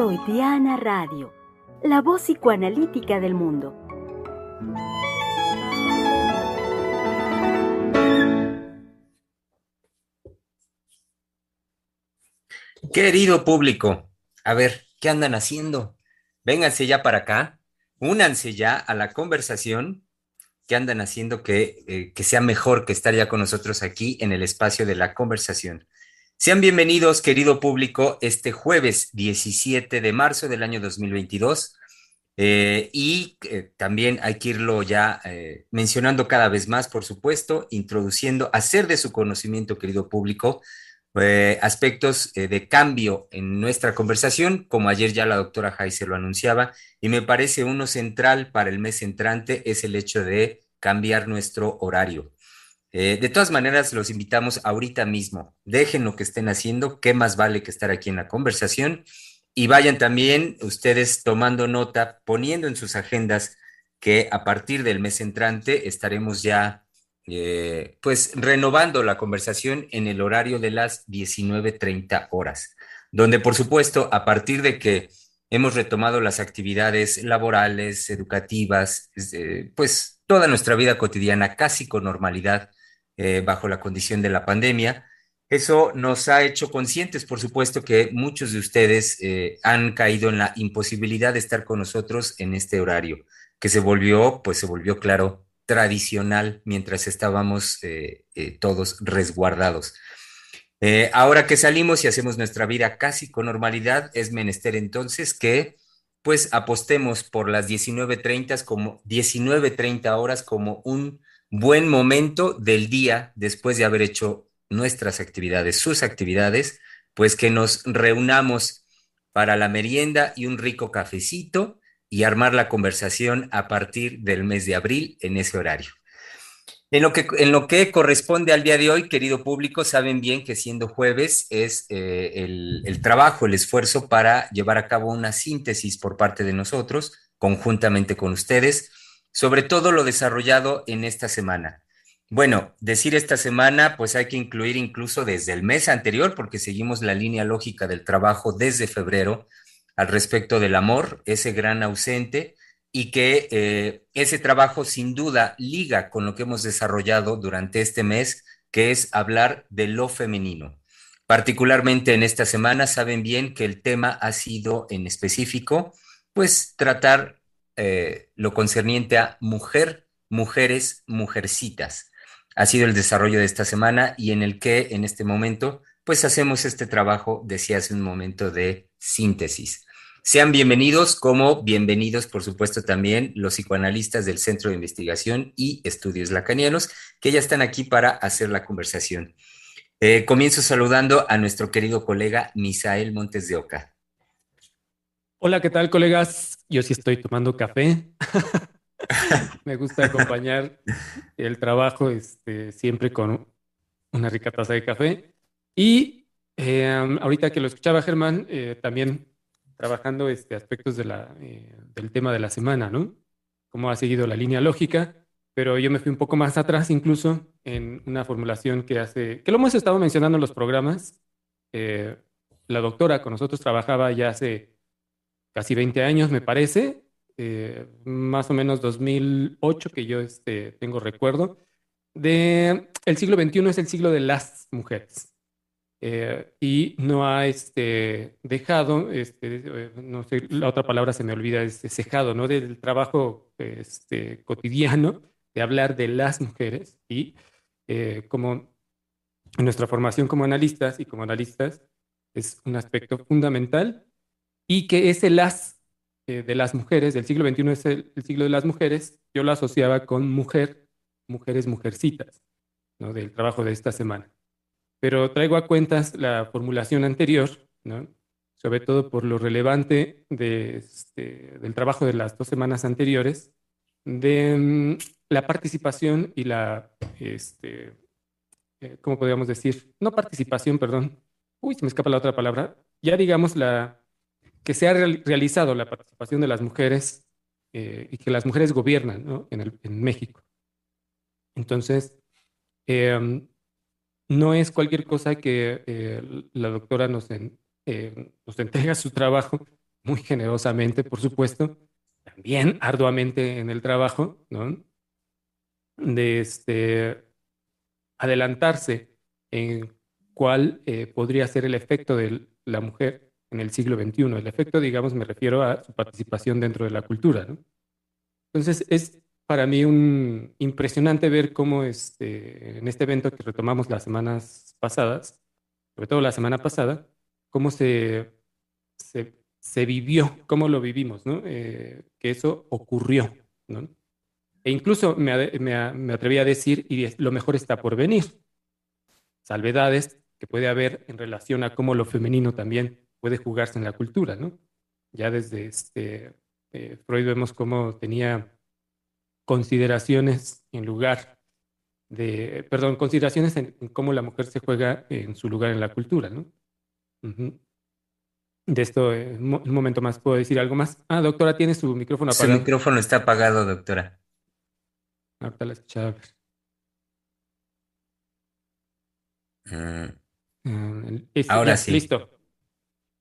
Freudiana Radio, la voz psicoanalítica del mundo. Querido público, a ver, ¿qué andan haciendo? Vénganse ya para acá, únanse ya a la conversación que andan haciendo que, eh, que sea mejor que estar ya con nosotros aquí en el espacio de la conversación. Sean bienvenidos, querido público, este jueves 17 de marzo del año 2022. Eh, y eh, también hay que irlo ya eh, mencionando cada vez más, por supuesto, introduciendo, hacer de su conocimiento, querido público, aspectos de cambio en nuestra conversación, como ayer ya la doctora Jaise lo anunciaba, y me parece uno central para el mes entrante es el hecho de cambiar nuestro horario. Eh, de todas maneras, los invitamos ahorita mismo. Dejen lo que estén haciendo, qué más vale que estar aquí en la conversación. Y vayan también ustedes tomando nota, poniendo en sus agendas que a partir del mes entrante estaremos ya eh, pues renovando la conversación en el horario de las 19.30 horas, donde por supuesto a partir de que hemos retomado las actividades laborales, educativas, eh, pues toda nuestra vida cotidiana casi con normalidad, eh, bajo la condición de la pandemia. Eso nos ha hecho conscientes, por supuesto, que muchos de ustedes eh, han caído en la imposibilidad de estar con nosotros en este horario, que se volvió, pues se volvió claro, tradicional mientras estábamos eh, todos resguardados. ahora que salimos y hacemos nuestra vida casi con normalidad, es menester entonces que pues apostemos por las 19.30 como 19.30 horas como un buen momento del día después de haber hecho nuestras actividades, sus actividades, pues que nos reunamos para la merienda y un rico cafecito y armar la conversación a partir del mes de abril en ese horario. En lo, que, en lo que corresponde al día de hoy, querido público, saben bien que siendo jueves es eh, el, el trabajo, el esfuerzo para llevar a cabo una síntesis por parte de nosotros, conjuntamente con ustedes, sobre todo lo desarrollado en esta semana. Bueno, decir esta semana, pues hay que incluir incluso desde el mes anterior, porque seguimos la línea lógica del trabajo desde febrero al respecto del amor, ese gran ausente, y que eh, ese trabajo sin duda liga con lo que hemos desarrollado durante este mes, que es hablar de lo femenino. Particularmente en esta semana, saben bien que el tema ha sido en específico, pues tratar eh, lo concerniente a mujer, mujeres, mujercitas. Ha sido el desarrollo de esta semana y en el que en este momento pues hacemos este trabajo, decía hace un momento, de síntesis. Sean bienvenidos, como bienvenidos, por supuesto, también los psicoanalistas del Centro de Investigación y Estudios Lacanianos, que ya están aquí para hacer la conversación. Eh, comienzo saludando a nuestro querido colega Misael Montes de Oca. Hola, ¿qué tal, colegas? Yo sí estoy tomando café. Me gusta acompañar el trabajo este, siempre con una rica taza de café. Y eh, ahorita que lo escuchaba Germán, eh, también trabajando este, aspectos de la, eh, del tema de la semana, ¿no? Cómo ha seguido la línea lógica, pero yo me fui un poco más atrás incluso en una formulación que hace, que lo hemos estado mencionando en los programas. la doctora con nosotros trabajaba ya hace casi 20 años, me parece, eh, más o menos 2008 que yo este, tengo recuerdo, de el siglo XXI es el siglo de las mujeres. Eh, y no ha este, dejado, este, eh, no sé, la otra palabra se me olvida, es cejado, ¿no? Del trabajo este, cotidiano de hablar de las mujeres y como nuestra formación como analistas y como analistas es un aspecto fundamental y que ese las eh, de las mujeres, del siglo XXI es el, siglo de las mujeres, yo lo asociaba con mujer, mujeres, mujercitas, ¿no? del trabajo de esta semana. Pero traigo a cuentas la formulación anterior, ¿no? sobre todo por lo relevante de, este, del trabajo de las dos semanas anteriores, de mm, la participación y la, este, eh, ¿cómo podríamos decir? No participación, perdón. Uy, se me escapa la otra palabra. Ya digamos la, que se ha realizado la participación de las mujeres eh, y que las mujeres gobiernan en, México. Entonces, em, no es cualquier cosa que eh, la doctora nos, eh, nos entrega su trabajo muy generosamente, por supuesto, también arduamente en el trabajo. De este, adelantarse en cuál podría ser el efecto de la mujer en el siglo XXI. El efecto, digamos, me refiero a su participación dentro de la cultura, ¿no? Entonces, es para mí un impresionante ver cómo este, en este evento que retomamos las semanas pasadas, sobre todo la semana pasada, cómo se, se, vivió, cómo lo vivimos, ¿no? Eh, que eso ocurrió, ¿no? E incluso me, me, me, atreví a decir, y lo mejor está por venir. Salvedades que puede haber en relación a cómo lo femenino también puede jugarse en la cultura, ¿no? Ya desde este, eh, Freud vemos cómo tenía consideraciones en lugar de, perdón, consideraciones en, cómo la mujer se juega en su lugar en la cultura, ¿no? De esto, en un momento más, ¿puedo decir algo más? Ah, doctora, tiene su micrófono apagado. Su micrófono está apagado, doctora. Ahorita la escuchaba. Mm. Ahora sí. Listo.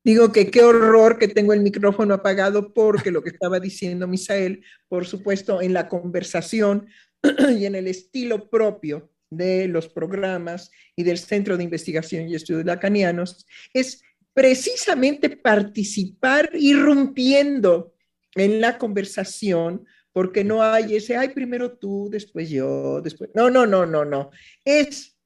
Digo que qué horror que tengo el micrófono apagado porque lo que estaba diciendo Misael, por supuesto, en la conversación y en el estilo propio de los programas y del Centro de Investigación y Estudios Lacanianos, es precisamente participar irrumpiendo en la conversación, porque no hay ese, ay, primero tú, después yo, después. No, no, no, no, no. Es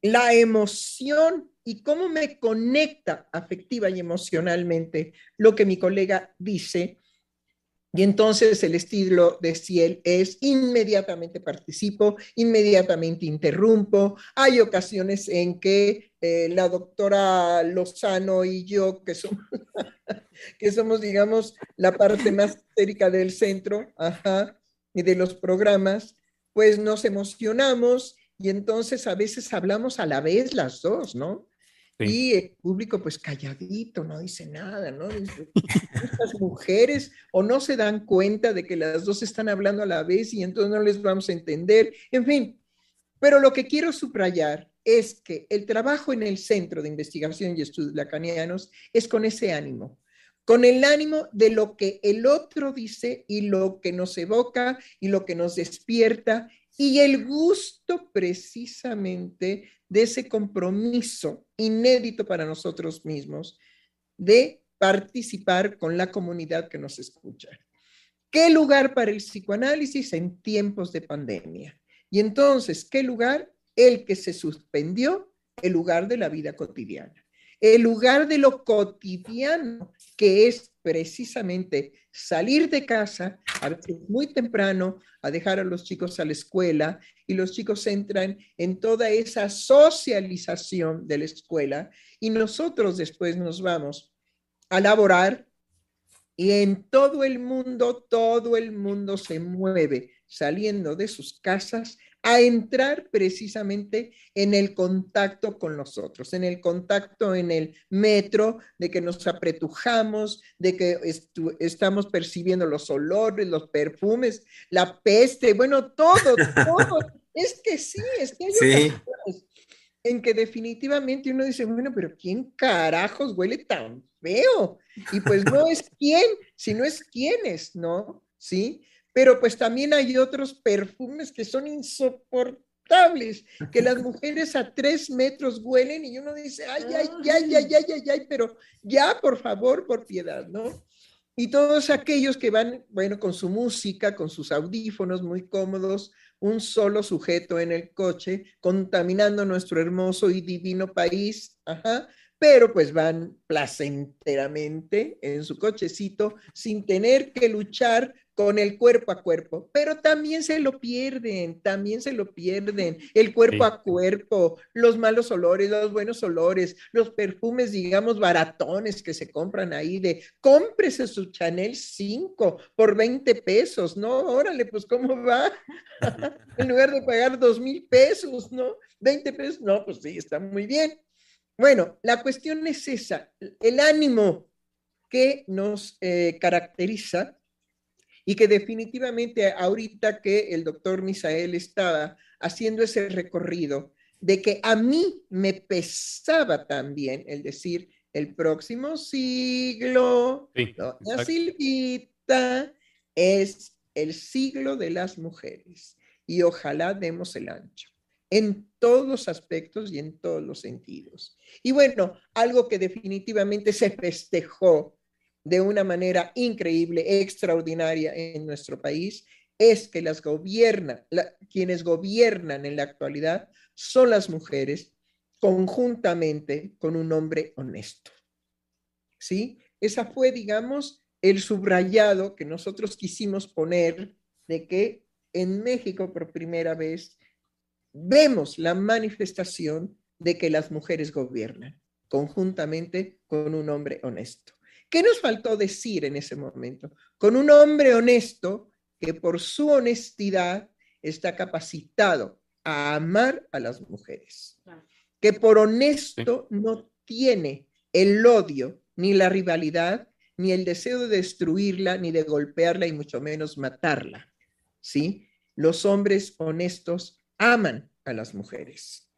la emoción y cómo me conecta afectiva y emocionalmente lo que mi colega dice. Y entonces el estilo de Ciel es inmediatamente participo, inmediatamente interrumpo. Hay ocasiones en que eh, la doctora Lozano y yo, que somos, digamos, la parte más histérica del centro y de los programas, pues nos emocionamos y entonces a veces hablamos a la vez las dos, ¿no? Y el público pues calladito, no dice nada, ¿no? Estas mujeres o no se dan cuenta de que las dos están hablando a la vez y entonces no les vamos a entender, en fin. Pero lo que quiero subrayar es que el trabajo en el Centro de Investigación y Estudios Lacanianos es con ese ánimo, con el ánimo de lo que el otro dice y lo que nos evoca y lo que nos despierta y el gusto precisamente de ese compromiso inédito para nosotros mismos de participar con la comunidad que nos escucha. ¿Qué lugar para el psicoanálisis en tiempos de pandemia? Y entonces, ¿qué lugar? El que se suspendió, el lugar de la vida cotidiana. El lugar de lo cotidiano, que es precisamente salir de casa, muy temprano, a dejar a los chicos a la escuela y los chicos entran en toda esa socialización de la escuela y nosotros después nos vamos a laborar y en todo el mundo, todo el mundo se mueve saliendo de sus casas a entrar precisamente en el contacto con los otros, en el contacto en el metro, de que nos apretujamos, de que estamos percibiendo los olores, los perfumes, la peste, bueno, todo, todo. es que sí, es que hay en que definitivamente uno dice, bueno, pero ¿quién carajos huele tan feo? Y pues no es quién, sino es quiénes, ¿no? ¿Sí? Pero pues también hay otros perfumes que son insoportables, que las mujeres a tres metros huelen y uno dice, ay, ay, ay, ay, ay, ay, ay, pero ya, por favor, por piedad, ¿no? Y todos aquellos que van, bueno, con su música, con sus audífonos muy cómodos, un solo sujeto en el coche, contaminando nuestro hermoso y divino país, ajá, pero pues van placenteramente en su cochecito sin tener que luchar con el cuerpo a cuerpo, pero también se lo pierden, también se lo pierden, el cuerpo a cuerpo, los malos olores, los buenos olores, los perfumes, digamos, baratones que se compran ahí de cómprese su Chanel 5 por 20 pesos, ¿no? Órale, pues ¿cómo va? en lugar de pagar dos mil pesos, ¿no? 20 pesos, no, pues sí, está muy bien. Bueno, la cuestión es esa, el ánimo que nos eh, caracteriza y que definitivamente ahorita que el doctor Misael estaba haciendo ese recorrido, de que a mí me pesaba también el decir, el próximo siglo, Sí. Silvita, es el siglo de las mujeres y ojalá demos el ancho en todos los aspectos y en todos los sentidos. Y bueno, algo que definitivamente se festejó de una manera increíble, extraordinaria en nuestro país, es que las gobierna, quienes gobiernan en la actualidad son las mujeres conjuntamente con un hombre honesto. ¿Sí? Esa fue, digamos, el subrayado que nosotros quisimos poner de que en México por primera vez vemos la manifestación de que las mujeres gobiernan conjuntamente con un hombre honesto. ¿Qué nos faltó decir en ese momento? Con un hombre honesto que por su honestidad está capacitado a amar a las mujeres, que por honesto no tiene el odio, ni la rivalidad, ni el deseo de destruirla, ni de golpearla, y mucho menos matarla. ¿Sí? Los hombres honestos aman a las mujeres.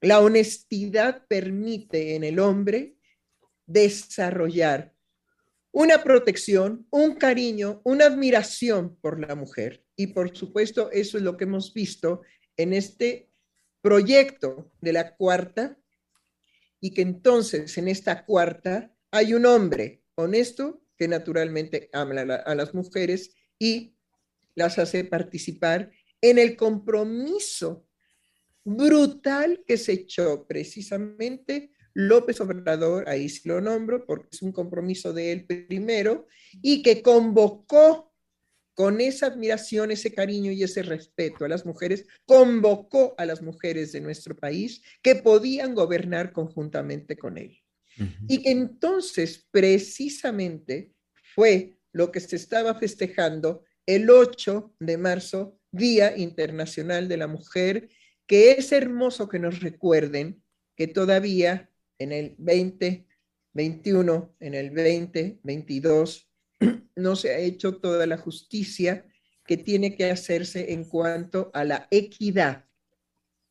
La honestidad permite en el hombre desarrollar una protección, un cariño, una admiración por la mujer. Y por supuesto, eso es lo que hemos visto en este proyecto de la cuarta, y que entonces en esta cuarta hay un hombre honesto que naturalmente ama a, la- a las mujeres y las hace participar en el compromiso brutal que se echó precisamente López Obrador, ahí sí lo nombro porque es un compromiso de él primero, y que convocó con esa admiración, ese cariño y ese respeto a las mujeres, convocó a las mujeres de nuestro país que podían gobernar conjuntamente con él. Y que entonces precisamente fue lo que se estaba festejando el 8 de marzo, Día Internacional de la Mujer, que es hermoso que nos recuerden que todavía en el 2021, en el 2022, no se ha hecho toda la justicia que tiene que hacerse en cuanto a la equidad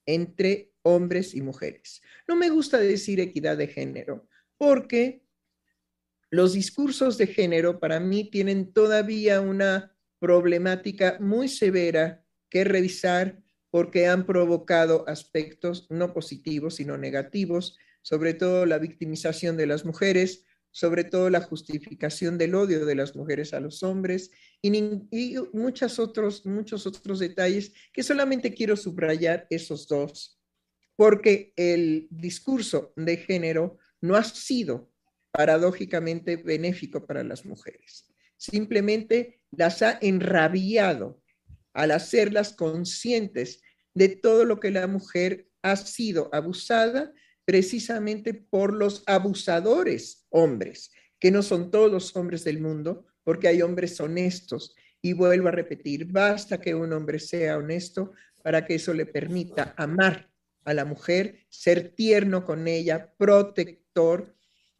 entre hombres y mujeres. No me gusta decir equidad de género, porque los discursos de género para mí tienen todavía una problemática muy severa que revisar porque han provocado aspectos no positivos, sino negativos, sobre todo la victimización de las mujeres, sobre todo la justificación del odio de las mujeres a los hombres y, y muchos otros, muchos otros detalles que solamente quiero subrayar esos dos, porque el discurso de género no ha sido paradójicamente benéfico para las mujeres. Simplemente las ha enrabiado al hacerlas conscientes de todo lo que la mujer ha sido abusada precisamente por los abusadores hombres, que no son todos los hombres del mundo, porque hay hombres honestos. Y vuelvo a repetir, basta que un hombre sea honesto para que eso le permita amar a la mujer, ser tierno con ella, protector,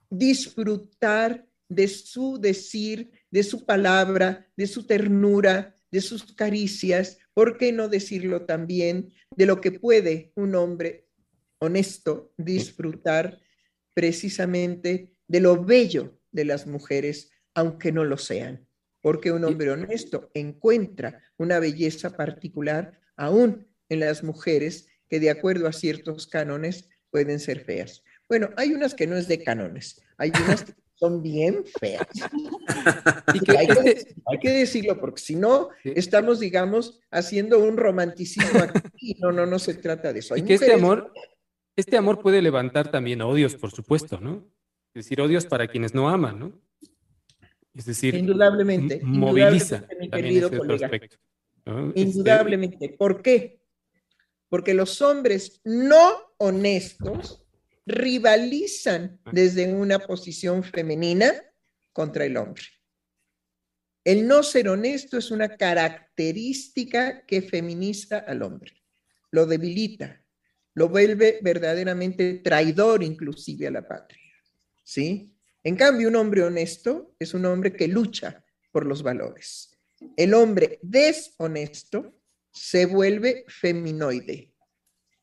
disfrutar de su decir, de su palabra, de su ternura, de sus caricias, ¿por qué no decirlo también de lo que puede un hombre honesto disfrutar precisamente de lo bello de las mujeres, aunque no lo sean? Porque un hombre honesto encuentra una belleza particular aún en las mujeres que de acuerdo a ciertos cánones pueden ser feas. Bueno, hay unas que no es de cánones, hay unas que son bien feas. Y que hay, que, hay que decirlo, porque si no, estamos, digamos, haciendo un romanticismo aquí. No, no, no se trata de eso. Hay Y que este amor, este amor puede levantar también odios, por supuesto, ¿no? Es decir, odios para quienes no aman, ¿no? Es decir, Indudablemente, moviliza indudablemente, mi también querido ese colega. Este, Indudablemente. ¿Por qué? Porque los hombres no honestos rivalizan desde una posición femenina contra el hombre. El no ser honesto es una característica que feminiza al hombre, lo debilita, lo vuelve verdaderamente traidor inclusive a la patria. ¿Sí? En cambio, un hombre honesto es un hombre que lucha por los valores. El hombre deshonesto se vuelve feminoide,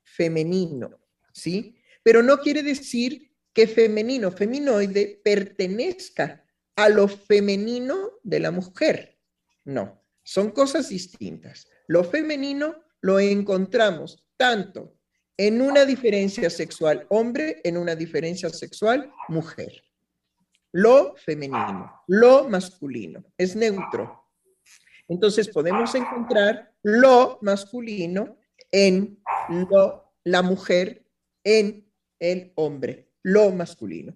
femenino, ¿sí? Pero no quiere decir que femenino, feminoide, pertenezca a lo femenino de la mujer. No, son cosas distintas. Lo femenino lo encontramos tanto en una diferencia sexual hombre, en una diferencia sexual mujer. Lo femenino, lo masculino, es neutro. Entonces podemos encontrar lo masculino en lo, la mujer, en el hombre, lo masculino.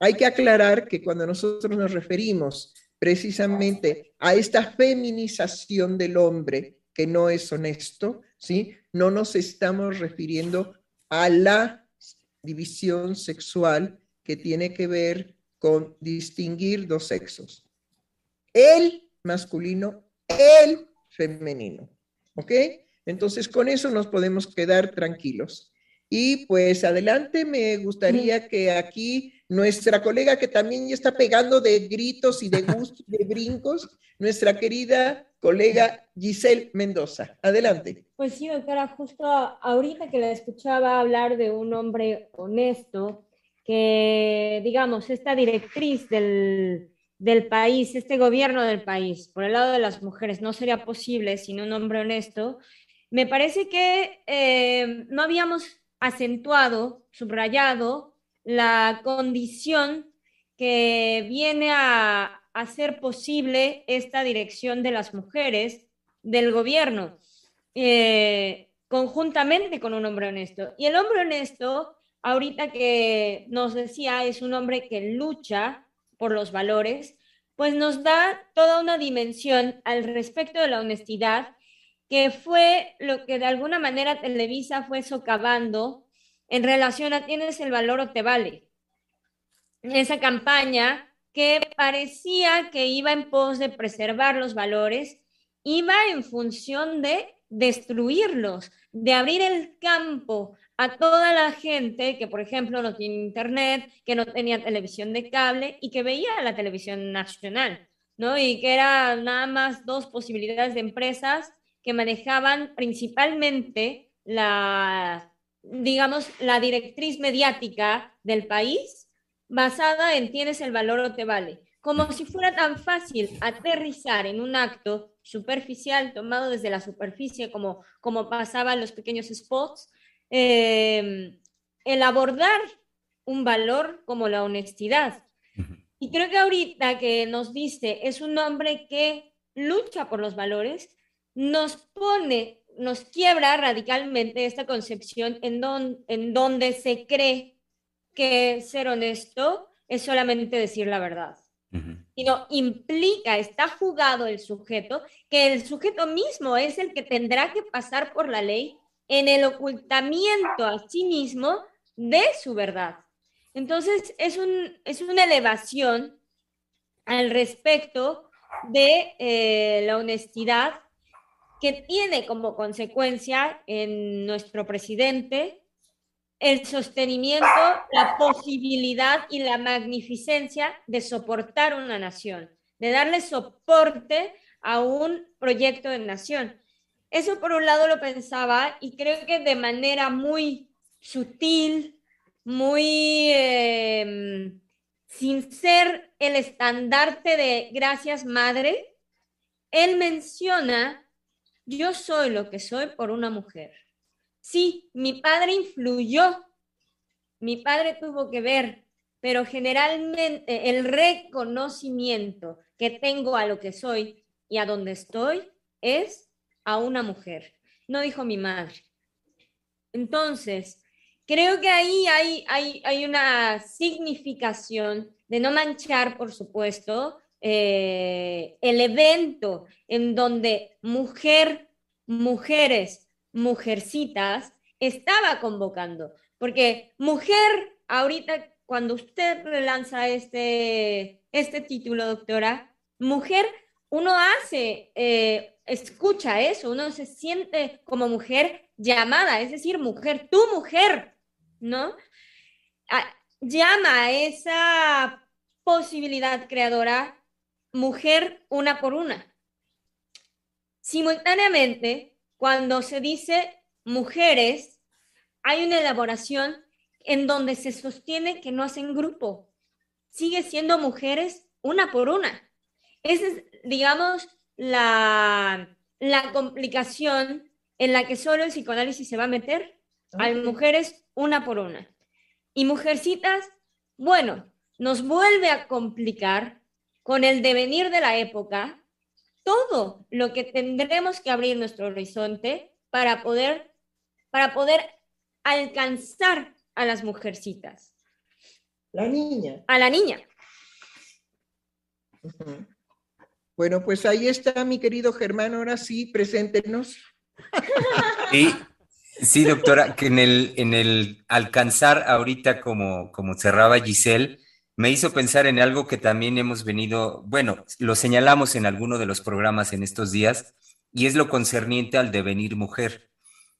Hay que aclarar que cuando nosotros nos referimos precisamente a esta feminización del hombre que no es honesto, ¿sí? No nos estamos refiriendo a la división sexual que tiene que ver con distinguir dos sexos. El masculino, el femenino. ¿Ok? Entonces, con eso nos podemos quedar tranquilos. Y pues adelante, me gustaría que aquí nuestra colega que también ya está pegando de gritos y de gustos, de brincos, nuestra querida colega Giselle Mendoza. Adelante. Pues sí, doctora, justo ahorita que la escuchaba hablar de un hombre honesto, que digamos, esta directriz del, del país, este gobierno del país, por el lado de las mujeres, no sería posible sin un hombre honesto, me parece que eh, no habíamos acentuado, subrayado la condición que viene a hacer posible esta dirección de las mujeres del gobierno, eh, conjuntamente con un hombre honesto. Y el hombre honesto, ahorita que nos decía, es un hombre que lucha por los valores, pues nos da toda una dimensión al respecto de la honestidad, que fue lo que de alguna manera Televisa fue socavando en relación a tienes el valor o te vale. Esa campaña que parecía que iba en pos de preservar los valores, iba en función de destruirlos, de abrir el campo a toda la gente que, por ejemplo, no tiene internet, que no tenía televisión de cable y que veía la televisión nacional, ¿no? Y que eran nada más dos posibilidades de empresas que manejaban principalmente la digamos, la directriz mediática del país basada en tienes el valor o te vale. Como si fuera tan fácil aterrizar en un acto superficial tomado desde la superficie, como, como pasaba en los pequeños spots, eh, el abordar un valor como la honestidad. Y creo que ahorita que nos dice es un hombre que lucha por los valores, nos pone nos quiebra radicalmente esta concepción en, en donde se cree que ser honesto es solamente decir la verdad. Sino implica, está jugado el sujeto, que el sujeto mismo es el que tendrá que pasar por la ley en el ocultamiento a sí mismo de su verdad. Entonces, es, un, es una elevación al respecto de eh, la honestidad que tiene como consecuencia en nuestro presidente el sostenimiento, la posibilidad y la magnificencia de soportar una nación, de darle soporte a un proyecto de nación. Eso por un lado lo pensaba y creo que de manera muy sutil, muy em, sin ser el estandarte de gracias madre, él menciona yo soy lo que soy por una mujer. Sí, mi padre influyó, mi padre tuvo que ver, pero generalmente el reconocimiento que tengo a lo que soy y a donde estoy es a una mujer, no dijo mi madre. Entonces, creo que ahí hay, hay, hay una significación de no manchar, por supuesto, eh, el evento en donde mujer, mujeres, mujercitas estaba convocando. Porque mujer, ahorita cuando usted relanza este, este título, doctora, mujer, uno hace, eh, escucha eso, uno se siente como mujer llamada, es decir, mujer, tu mujer, ¿no? Ah, llama a esa posibilidad creadora mujer una por una. Simultáneamente, cuando se dice mujeres, hay una elaboración en donde se sostiene que no hacen grupo. Sigue siendo mujeres una por una. Esa es, digamos, la, la complicación en la que solo el psicoanálisis se va a meter a mujeres una por una. Y mujercitas, bueno, nos vuelve a complicar con el devenir de la época todo lo que tendremos que abrir nuestro horizonte para poder, para poder alcanzar a las mujercitas. La niña. A la niña. Bueno, pues ahí está mi querido Germán, ahora sí, preséntenos. Sí, sí, doctora, que en el, en el alcanzar ahorita como, como cerraba Giselle, me hizo pensar en algo que también hemos venido, bueno, lo señalamos en alguno de los programas en estos días, y es lo concerniente al devenir mujer.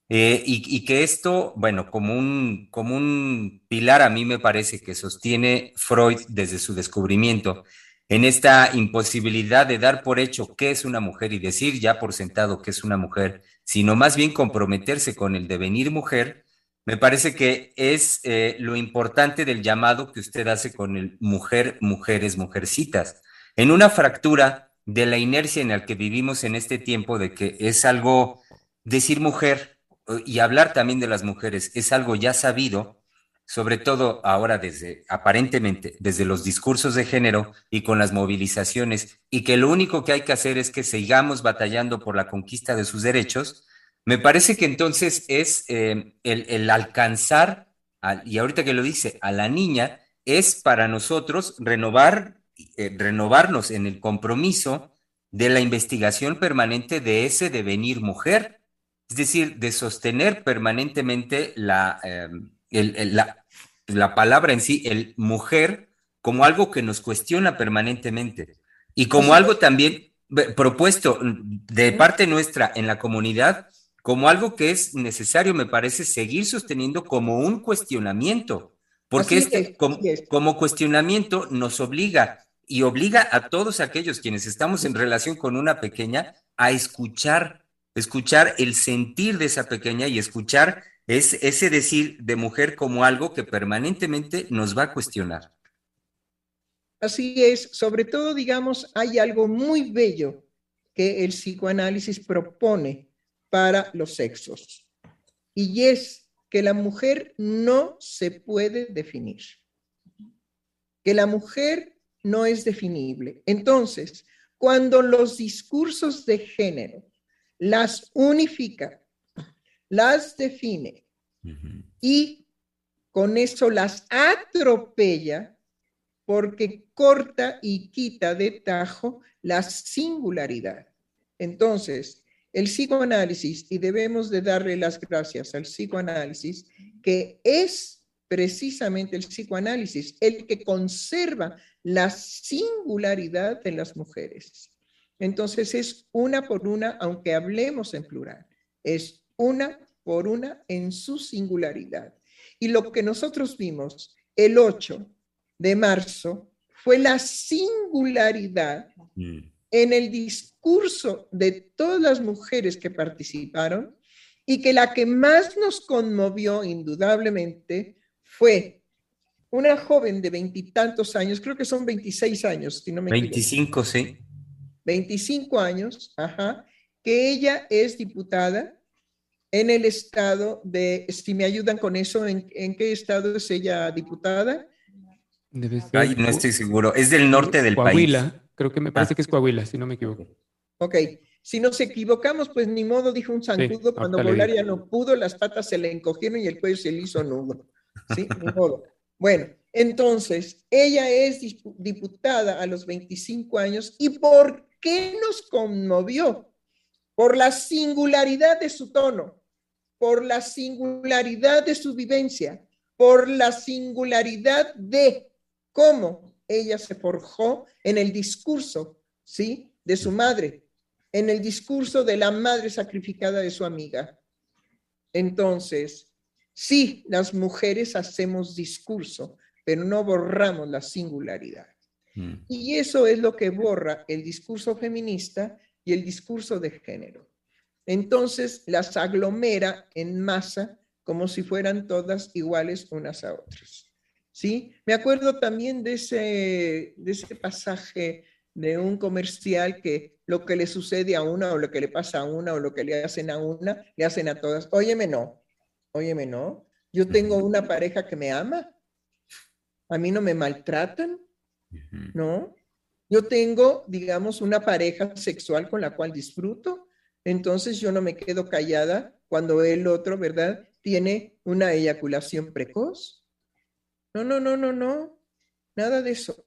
Eh, y, que esto, bueno, como un, como un pilar a mí me parece que sostiene Freud desde su descubrimiento, en esta imposibilidad de dar por hecho qué es una mujer y decir ya por sentado que es una mujer, sino más bien comprometerse con el devenir mujer, me parece que es eh, lo importante del llamado que usted hace con el mujer, mujeres, mujercitas. En una fractura de la inercia en la que vivimos en este tiempo de que es algo, decir mujer y hablar también de las mujeres es algo ya sabido, sobre todo ahora desde, aparentemente, desde los discursos de género y con las movilizaciones, y que lo único que hay que hacer es que sigamos batallando por la conquista de sus derechos, me parece que entonces es eh, el, alcanzar, y ahorita que lo dice, a la niña, es para nosotros renovar, eh, renovarnos en el compromiso de la investigación permanente de ese devenir mujer, es decir, de sostener permanentemente la... Em, la, la palabra en sí, el mujer, como algo que nos cuestiona permanentemente. Y como algo también propuesto de parte nuestra en la comunidad, como algo que es necesario, me parece, seguir sosteniendo como un cuestionamiento, porque este, como, cuestionamiento nos obliga y obliga a todos aquellos quienes estamos en relación con una pequeña a escuchar, escuchar el sentir de esa pequeña y escuchar es ese decir de mujer como algo que permanentemente nos va a cuestionar. Así es, sobre todo, digamos, hay algo muy bello que el psicoanálisis propone para los sexos, y es que la mujer no se puede definir, que la mujer no es definible. Entonces, cuando los discursos de género las unifican las define y con eso las atropella porque corta y quita de tajo la singularidad. Entonces, el psicoanálisis, y debemos de darle las gracias al psicoanálisis, que es precisamente el psicoanálisis el que conserva la singularidad de las mujeres. Entonces es una por una, aunque hablemos en plural, es una por una en su singularidad. Y lo que nosotros vimos el 8 de marzo fue la singularidad mm. En el discurso de todas las mujeres que participaron y que la que más nos conmovió indudablemente fue una joven de veintitantos años, creo que son 26 años, si no me 25, sí. 25 años, ajá, que ella es diputada en el estado de, si me ayudan con eso, ¿en, qué estado es ella diputada? Ay, no estoy seguro. Es del norte del Coahuila. país. Creo que me parece ah. que es Coahuila, si no me equivoco. Ok. Si nos equivocamos, pues ni modo, dijo un zancudo, cuando volar ya no pudo, las patas se le encogieron y el cuello se le hizo nudo. ¿Sí? Ni modo. Bueno, entonces, ella es diputada a los 25 años. ¿Y por qué nos conmovió? Por la singularidad de su tono por la singularidad de su vivencia, por la singularidad de cómo ella se forjó en el discurso, ¿sí? De su madre, en el discurso de la madre sacrificada de su amiga. Entonces, sí, las mujeres hacemos discurso, pero no borramos la singularidad. Mm. Y eso es lo que borra el discurso feminista y el discurso de género entonces las aglomera en masa como si fueran todas iguales unas a otras. ¿Sí? Me acuerdo también de ese, de ese pasaje de un comercial que lo que le sucede a una o lo que le pasa a una o lo que le hacen a una, le hacen a todas. Óyeme, no, óyeme, no. Yo tengo una pareja que me ama. A mí no me maltratan, ¿no? Yo tengo, digamos, una pareja sexual con la cual disfruto. Entonces yo no me quedo callada cuando el otro, ¿verdad? tiene una eyaculación precoz. No, no, no, no, no. Nada de eso.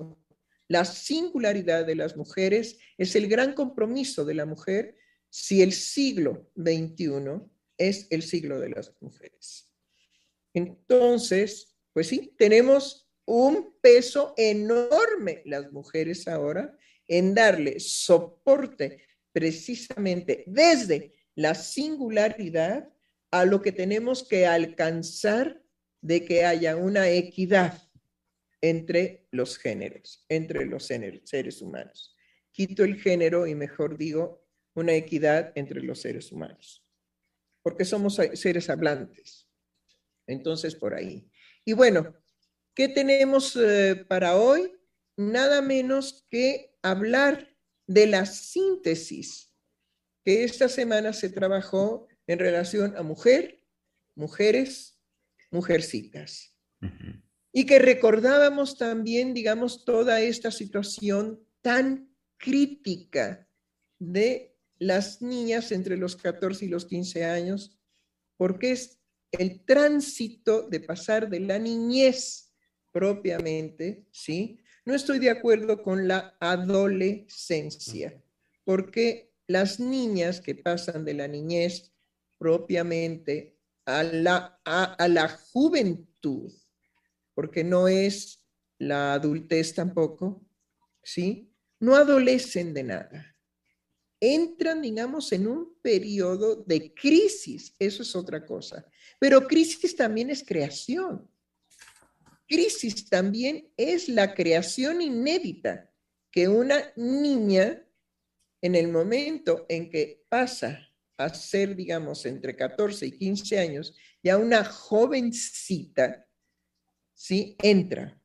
La singularidad de las mujeres es el gran compromiso de la mujer si el siglo XXI es el siglo de las mujeres. Entonces, pues sí, tenemos un peso enorme las mujeres ahora en darle soporte precisamente desde la singularidad a lo que tenemos que alcanzar de que haya una equidad entre los géneros, entre los seres humanos. Quito el género y mejor digo una equidad entre los seres humanos, porque somos seres hablantes. Entonces, por ahí. Y bueno, ¿qué tenemos eh, para hoy? Nada menos que hablar de la síntesis que esta semana se trabajó en relación a mujer, mujeres, mujercitas. Y que recordábamos también, digamos, toda esta situación tan crítica de las niñas entre los 14 y los 15 años, porque es el tránsito de pasar de la niñez propiamente, ¿sí? No estoy de acuerdo con la adolescencia, porque las niñas que pasan de la niñez propiamente a la, a, la juventud, porque no es la adultez tampoco, ¿sí? No adolecen de nada. Entran, digamos, en un periodo de crisis, eso es otra cosa. Pero crisis también es creación. Crisis también es la creación inédita que una niña, en el momento en que pasa a ser, digamos, entre 14 y 15 años, ya una jovencita, ¿sí? Entra.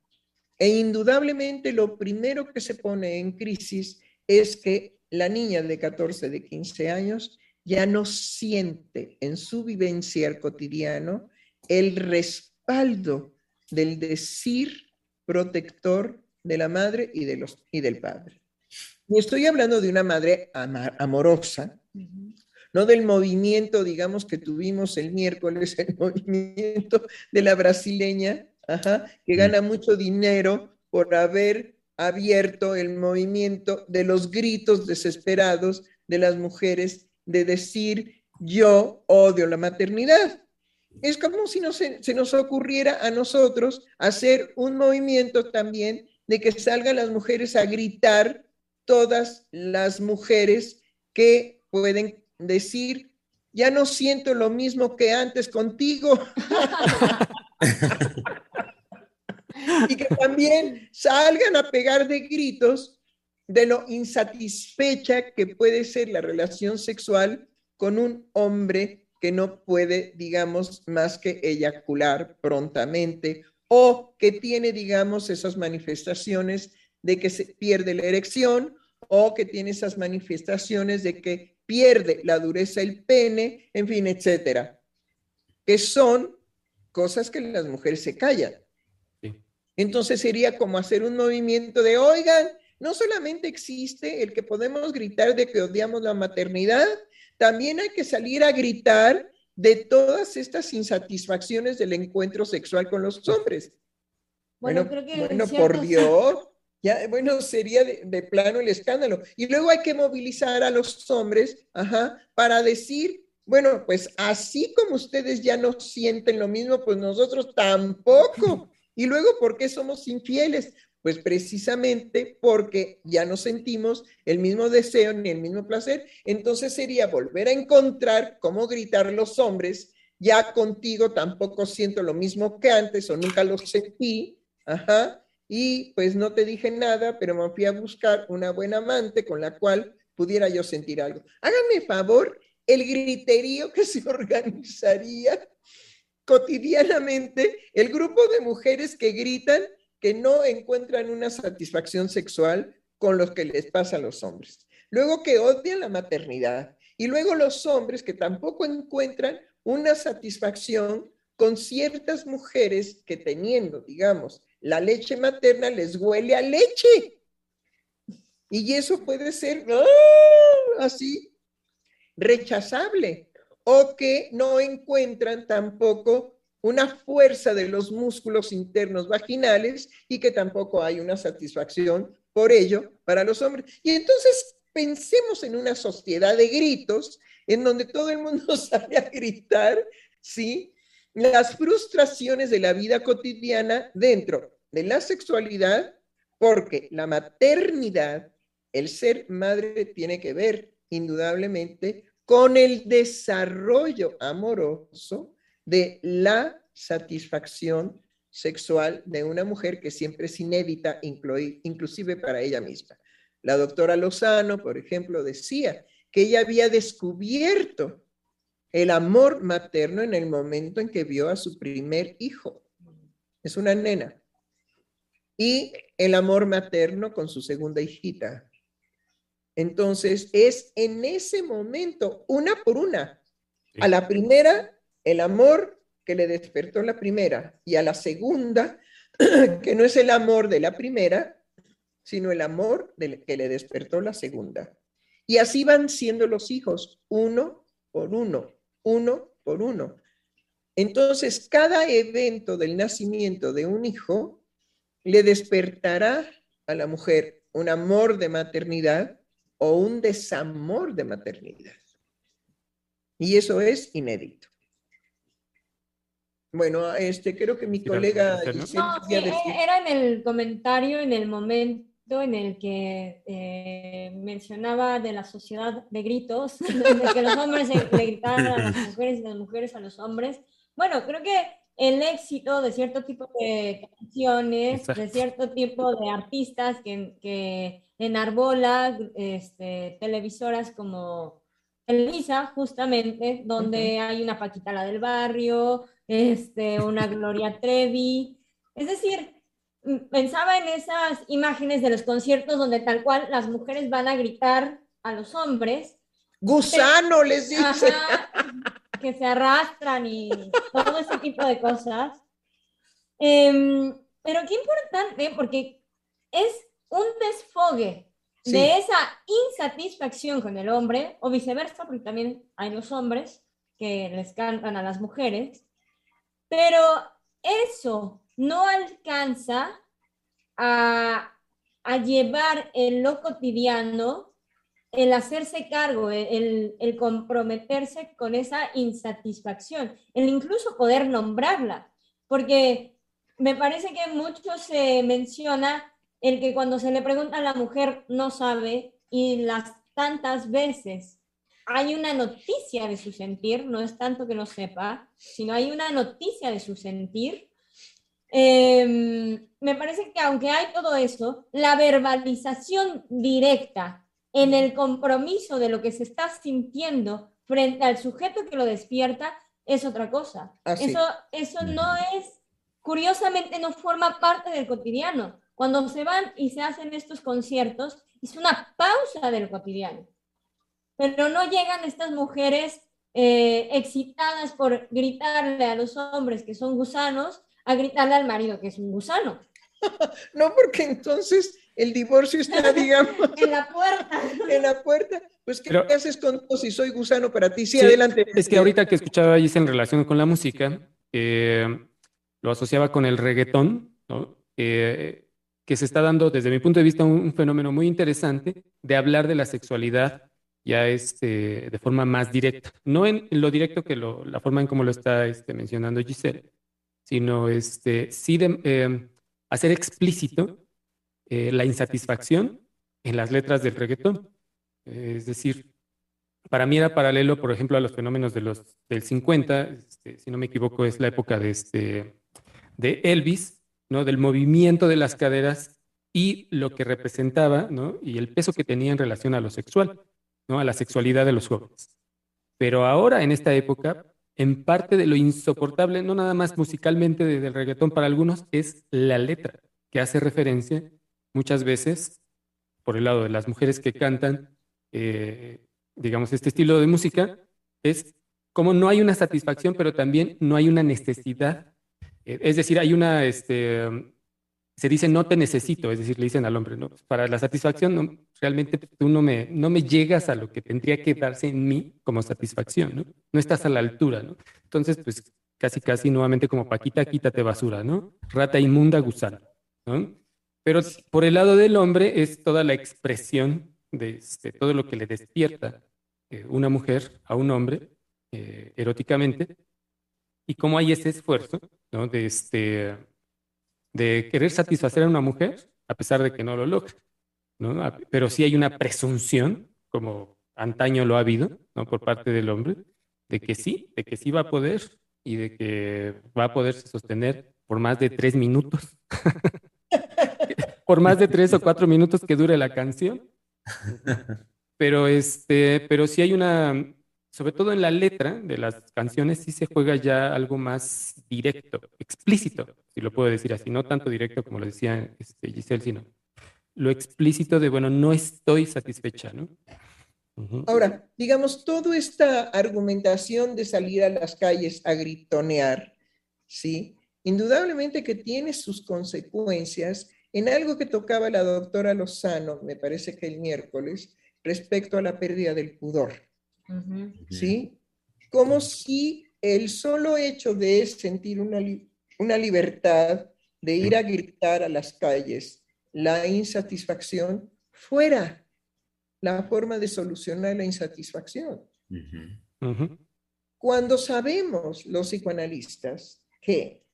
E indudablemente lo primero que se pone en crisis es que la niña de 14, de 15 años ya no siente en su vivencia cotidiano el respaldo del decir protector de la madre y, de los, y del padre. Y estoy hablando de una madre amorosa, no del movimiento, digamos, que tuvimos el miércoles, el movimiento de la brasileña, que mm. gana mucho dinero por haber abierto el movimiento de los gritos desesperados de las mujeres de decir yo odio la maternidad. Es como si no se, se nos ocurriera a nosotros hacer un movimiento también de que salgan las mujeres a gritar, todas las mujeres que pueden decir, ya no siento lo mismo que antes contigo. y que también salgan a pegar de gritos de lo insatisfecha que puede ser la relación sexual con un hombre que no puede, digamos, más que eyacular prontamente o que tiene, digamos, esas manifestaciones de que se pierde la erección o que tiene esas manifestaciones de que pierde la dureza el pene, en fin, etcétera, que son cosas que las mujeres se callan. Entonces sería como hacer un movimiento de, oigan, no solamente existe el que podemos gritar de que odiamos la maternidad, también hay que salir a gritar de todas estas insatisfacciones del encuentro sexual con los hombres. Bueno, bueno, por Dios, ya, bueno, sería de, plano el escándalo. Y luego hay que movilizar a los hombres, ajá, para decir, bueno, pues así como ustedes ya no sienten lo mismo, pues nosotros tampoco. Y luego, ¿por qué somos infieles? Pues precisamente porque ya no sentimos el mismo deseo ni el mismo placer. Entonces sería volver a encontrar cómo gritar los hombres, ya contigo tampoco siento lo mismo que antes o nunca lo sentí, ajá, y pues no te dije nada, pero me fui a buscar una buena amante con la cual pudiera yo sentir algo. Háganme favor, el griterío que se organizaría cotidianamente el grupo de mujeres que gritan que no encuentran una satisfacción sexual con lo que les pasa a los hombres. Luego que odian la maternidad. Y luego los hombres que tampoco encuentran una satisfacción con ciertas mujeres que teniendo, digamos, la leche materna les huele a leche. Y eso puede ser ¡ah! así rechazable o que no encuentran tampoco una fuerza de los músculos internos vaginales y que tampoco hay una satisfacción por ello para los hombres. Y entonces pensemos en una sociedad de gritos en donde todo el mundo sale a gritar, ¿sí? Las frustraciones de la vida cotidiana dentro de la sexualidad, porque la maternidad, el ser madre tiene que ver indudablemente con el desarrollo amoroso de la satisfacción sexual de una mujer que siempre es inédita, inclusive para ella misma. La doctora Lozano, por ejemplo, decía que ella había descubierto el amor materno en el momento en que vio a su primer hijo. Es una nena. Y el amor materno con su segunda hijita. Entonces, es en ese momento, una por una. A la primera, el amor que le despertó la primera, y a la segunda, que no es el amor de la primera, sino el amor que le despertó la segunda. Y así van siendo los hijos, uno por uno, uno por uno. Entonces, cada evento del nacimiento de un hijo le despertará a la mujer un amor de maternidad o un desamor de maternidad. Y eso es inédito. Bueno, este creo que mi colega era en el comentario en el momento en el que eh, mencionaba de la sociedad de gritos, de que los hombres le gritaban a las mujeres y las mujeres a los hombres. Bueno, creo que el éxito de cierto tipo de canciones, de cierto tipo de artistas que, que enarbola este, televisoras como Televisa, justamente, donde hay una Paquita la del barrio, este, una Gloria Trevi. Es decir, pensaba en esas imágenes de los conciertos donde tal cual las mujeres van a gritar a los hombres. Gusano, les dice. que se arrastran y todo ese tipo de cosas. Em, pero qué importante, porque es un desfogue de esa insatisfacción con el hombre, o viceversa, porque también hay los hombres que les cantan a las mujeres, pero eso no alcanza a, llevar en lo cotidiano el hacerse cargo, el, comprometerse con esa insatisfacción, el incluso poder nombrarla, porque me parece que mucho se menciona el que cuando se le pregunta a la mujer no sabe y las tantas veces hay una noticia de su sentir, no es tanto que no sepa, sino hay una noticia de su sentir. Em, me parece que aunque hay todo eso, la verbalización directa en el compromiso de lo que se está sintiendo frente al sujeto que lo despierta es otra cosa. Ah, eso, eso no es, curiosamente, no forma parte del cotidiano. Cuando se van y se hacen estos conciertos, es una pausa del cotidiano. Pero no llegan estas mujeres eh, excitadas por gritarle a los hombres que son gusanos a gritarle al marido que es un gusano. no, porque entonces el divorcio está, digamos, en la puerta. en la puerta. Pues, ¿qué haces con si soy gusano para ti? Sí, adelante. Es que ahorita que escuchaba ahí en relación con la música, eh, lo asociaba con el reggaetón, ¿no? Eh, que se está dando desde mi punto de vista un, fenómeno muy interesante de hablar de la sexualidad ya este, de forma más directa, no en, lo directo que lo, la forma en cómo lo está este, mencionando Giselle, sino este, sí de em, hacer explícito eh, la insatisfacción en las letras del reggaetón. es decir, para mí era paralelo, por ejemplo, a los fenómenos de los, del 50, este, si no me equivoco, es la época de, este, de Elvis, ¿no? Del movimiento de las caderas y lo que representaba, ¿no? Y el peso que tenía en relación a lo sexual, ¿no? A la sexualidad de los jóvenes. Pero ahora, en esta época, en parte de lo insoportable, no nada más musicalmente del reggaetón para algunos, es la letra, que hace referencia muchas veces, por el lado de las mujeres que cantan, eh, digamos, este estilo de música, es como no hay una satisfacción, pero también no hay una necesidad. Eh, es decir, hay una, este, se dice no te necesito, es decir, le dicen al hombre, ¿no? Para la satisfacción, realmente tú no me, no me llegas a lo que tendría que darse en mí como satisfacción, ¿no? No estás a la altura, ¿no? Entonces, pues casi, casi nuevamente como Paquita, quítate basura, ¿no? Rata inmunda, gusano, ¿no? Pero por el lado del hombre es toda la expresión de, este, todo lo que le despierta eh, una mujer a un hombre eh, eróticamente y cómo hay ese esfuerzo, ¿no? De este de querer satisfacer a una mujer a pesar de que no lo logra. ¿No? Pero sí hay una presunción, como antaño lo ha habido, ¿no? por parte del hombre, de que sí, de que sí va a poder y de que va a poderse sostener por más de tres minutos, por más de tres o cuatro minutos que dure la canción. Pero, este, pero sí hay una, sobre todo en la letra de las canciones, sí se juega ya algo más directo, explícito, si lo puedo decir así, no tanto directo como lo decía este, Giselle, sino lo explícito de, bueno, no estoy satisfecha, ¿no? Ahora, digamos, toda esta argumentación de salir a las calles a gritonear, ¿sí? Indudablemente que tiene sus consecuencias en algo que tocaba la doctora Lozano, me parece que el miércoles, respecto a la pérdida del pudor. ¿sí? Como si el solo hecho de sentir una, una libertad, de ir a gritar a las calles, la insatisfacción, fuera la forma de solucionar la insatisfacción. Cuando sabemos los psicoanalistas que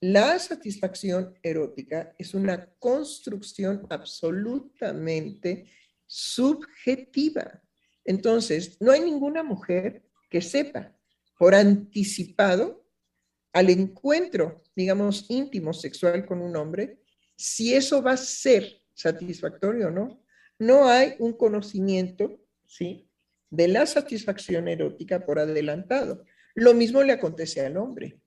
la satisfacción erótica es una construcción absolutamente subjetiva. Entonces, no hay ninguna mujer que sepa por anticipado al encuentro, digamos, íntimo sexual con un hombre, si eso va a ser satisfactorio o no. No hay un conocimiento, ¿sí? De la satisfacción erótica por adelantado. Lo mismo le acontece al hombre.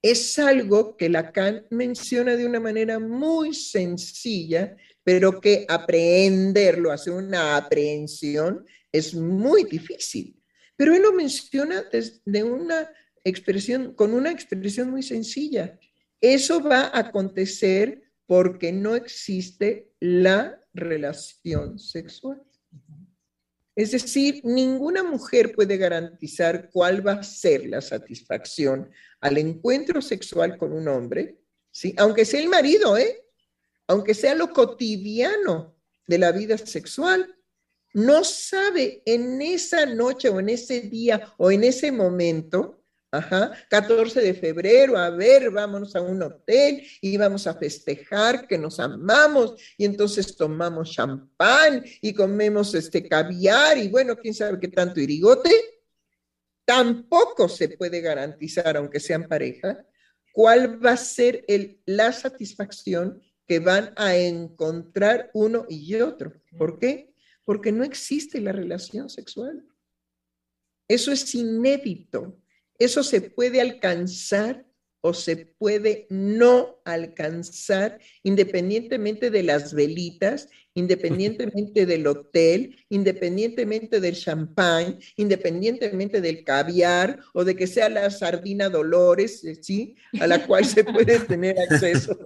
Es algo que Lacan menciona de una manera muy sencilla pero que aprenderlo, hacer una aprehensión, es muy difícil. Pero él lo menciona una expresión, con una expresión muy sencilla. Eso va a acontecer porque no existe la relación sexual. Es decir, ninguna mujer puede garantizar cuál va a ser la satisfacción al encuentro sexual con un hombre, ¿sí? aunque sea el marido, ¿eh? aunque sea lo cotidiano de la vida sexual, no sabe en esa noche o en ese día o en ese momento, ajá, 14 de febrero, a ver, vámonos a un hotel y vamos a festejar que nos amamos y entonces tomamos champán y comemos este caviar y bueno, quién sabe qué tanto irigote. Tampoco se puede garantizar, aunque sean pareja, cuál va a ser la satisfacción que van a encontrar uno y otro. ¿Por qué? Porque no existe la relación sexual. Eso es inédito. Eso se puede alcanzar o se puede no alcanzar independientemente de las velitas, independientemente del hotel, independientemente del champán, independientemente del caviar o de que sea la sardina Dolores, ¿sí? A la cual se puede tener acceso.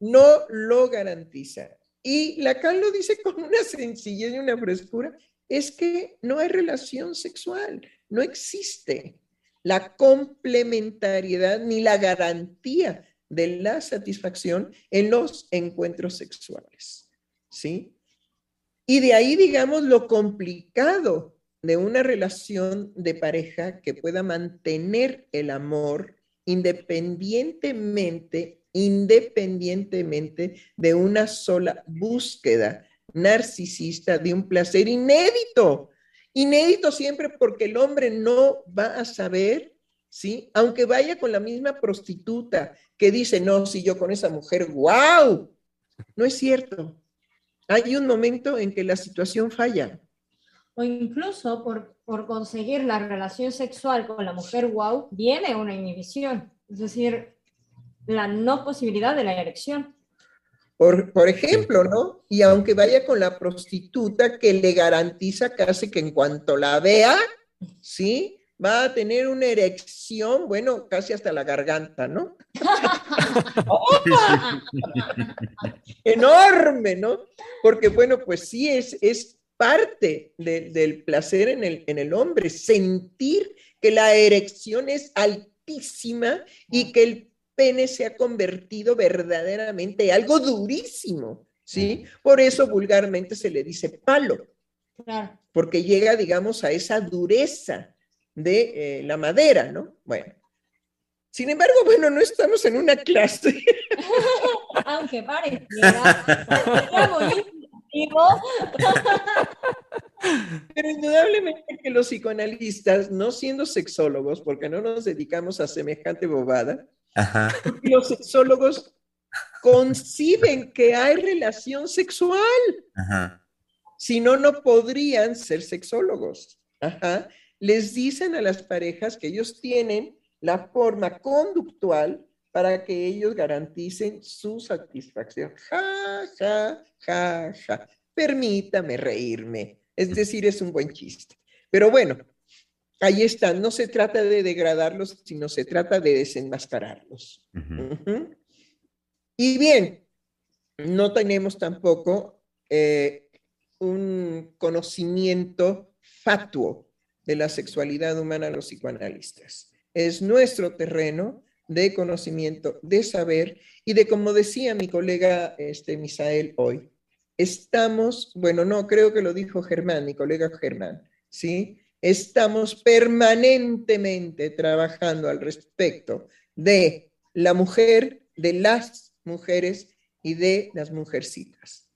No lo garantiza. Y Lacan lo dice con una sencillez y una frescura, es que no hay relación sexual, no existe la complementariedad ni la garantía de la satisfacción en los encuentros sexuales. ¿Sí? Y de ahí, digamos, lo complicado de una relación de pareja que pueda mantener el amor independientemente, independientemente de una sola búsqueda narcisista de un placer inédito Inédito siempre porque el hombre no va a saber, ¿sí? Aunque vaya con la misma prostituta que dice, no, si yo con esa mujer, wow, no es cierto. Hay un momento en que la situación falla. o incluso por, por conseguir la relación sexual con la mujer wow, viene una inhibición, es decir, la no posibilidad de la erección. Por, por, ejemplo, ¿no? Y aunque vaya con la prostituta que le garantiza casi que en cuanto la vea, ¿sí? Va a tener una erección, bueno, casi hasta la garganta, ¿no? Enorme, ¿no? Porque, bueno, pues sí es, es parte del placer en el, en el hombre, sentir que la erección es altísima y que el pene se ha convertido verdaderamente en algo durísimo, ¿sí? Por eso vulgarmente se le dice palo, porque llega, digamos, a esa dureza de eh, la madera, ¿no? Bueno. Sin embargo, bueno, no estamos en una clase. Aunque pareciera, Pero indudablemente que los psicoanalistas, no siendo sexólogos, porque no nos dedicamos a semejante bobada, los sexólogos conciben que hay relación sexual. Si no, no podrían ser sexólogos. Les dicen a las parejas que ellos tienen la forma conductual para que ellos garanticen su satisfacción. Ja, ja, ja, ja. Permítame reírme. Es decir, es un buen chiste. Pero bueno, ahí está. No se trata de degradarlos, sino se trata de desenmascararlos. Y bien, no tenemos tampoco eh, un conocimiento fatuo de la sexualidad humana los psicoanalistas. Es nuestro terreno de conocimiento, de saber y de, como decía mi colega este, Misael hoy, estamos, bueno, no, creo que lo dijo Germán, mi colega Germán, ¿sí? Estamos permanentemente trabajando al respecto de la mujer, de las mujeres y de las mujercitas.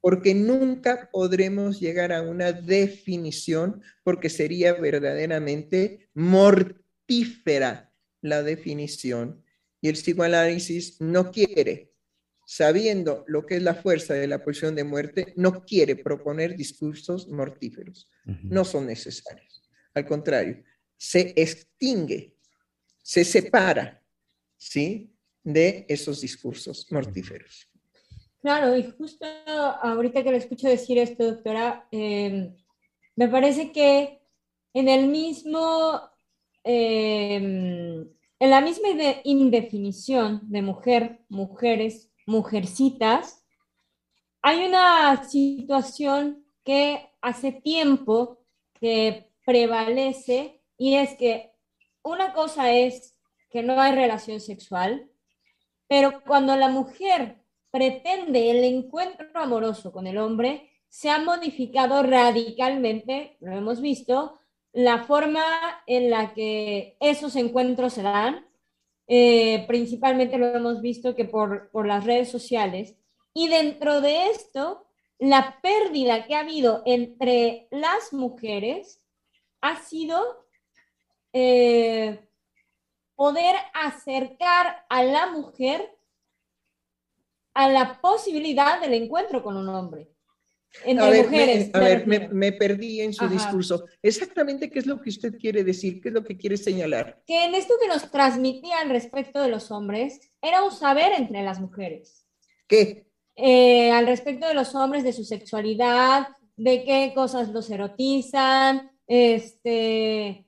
Porque nunca podremos llegar a una definición porque sería verdaderamente mortífera la definición y el psicoanálisis no quiere, sabiendo lo que es la fuerza de la pulsión de muerte, no quiere proponer discursos mortíferos. No son necesarios. Al contrario, se extingue, se separa, ¿sí? De esos discursos mortíferos. Claro, y justo ahorita que le escucho decir esto, doctora, em, me parece que en el mismo Em, en la misma indefinición de mujer, mujeres, mujercitas, hay una situación que hace tiempo que prevalece y es que una cosa es que no hay relación sexual, pero cuando la mujer pretende el encuentro amoroso con el hombre, se ha modificado radicalmente, lo hemos visto, la forma en la que esos encuentros se dan, eh, principalmente lo hemos visto que por, las redes sociales, y dentro de esto, la pérdida que ha habido entre las mujeres ha sido eh, poder acercar a la mujer a la posibilidad del encuentro con un hombre a ver, Me, a ver, me, perdí en su discurso. Exactamente qué es lo que usted quiere decir, qué es lo que quiere señalar. Que en esto que nos transmitía al respecto de los hombres era un saber entre las mujeres. ¿Qué? Eh, al respecto de los hombres, de su sexualidad, de qué cosas los erotizan, este,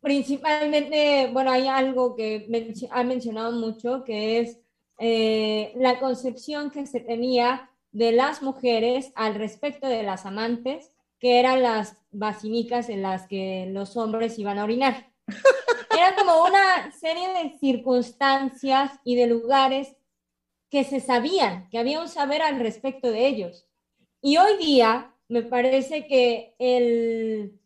principalmente, bueno, hay algo que ha mencionado mucho, que es eh, la concepción que se tenía de las mujeres al respecto de las amantes, que eran las basinicas en las que los hombres iban a orinar. Era como una serie de circunstancias y de lugares que se sabían, que había un saber al respecto de ellos. Y hoy día me parece que el,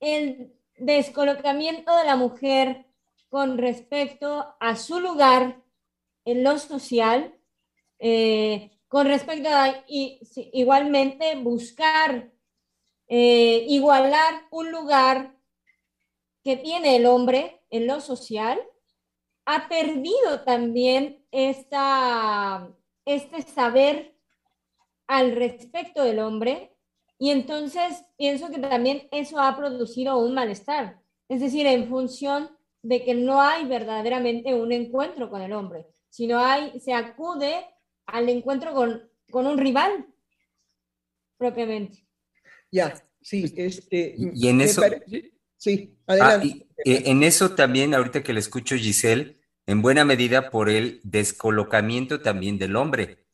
el descolocamiento de la mujer con respecto a su lugar en lo social eh, con respecto a igualmente buscar eh, igualar un lugar que tiene el hombre en lo social, ha perdido también esta, este saber al respecto del hombre Y entonces pienso que también eso ha producido un malestar, es decir, en función de que no hay verdaderamente un encuentro con el hombre, sino hay, se acude al encuentro con, con un rival propiamente. Ya, sí, este. Y en eso. Sí, ah. Eh, en eso también, ahorita que le escucho, Giselle, en buena medida por el descolocamiento también del hombre,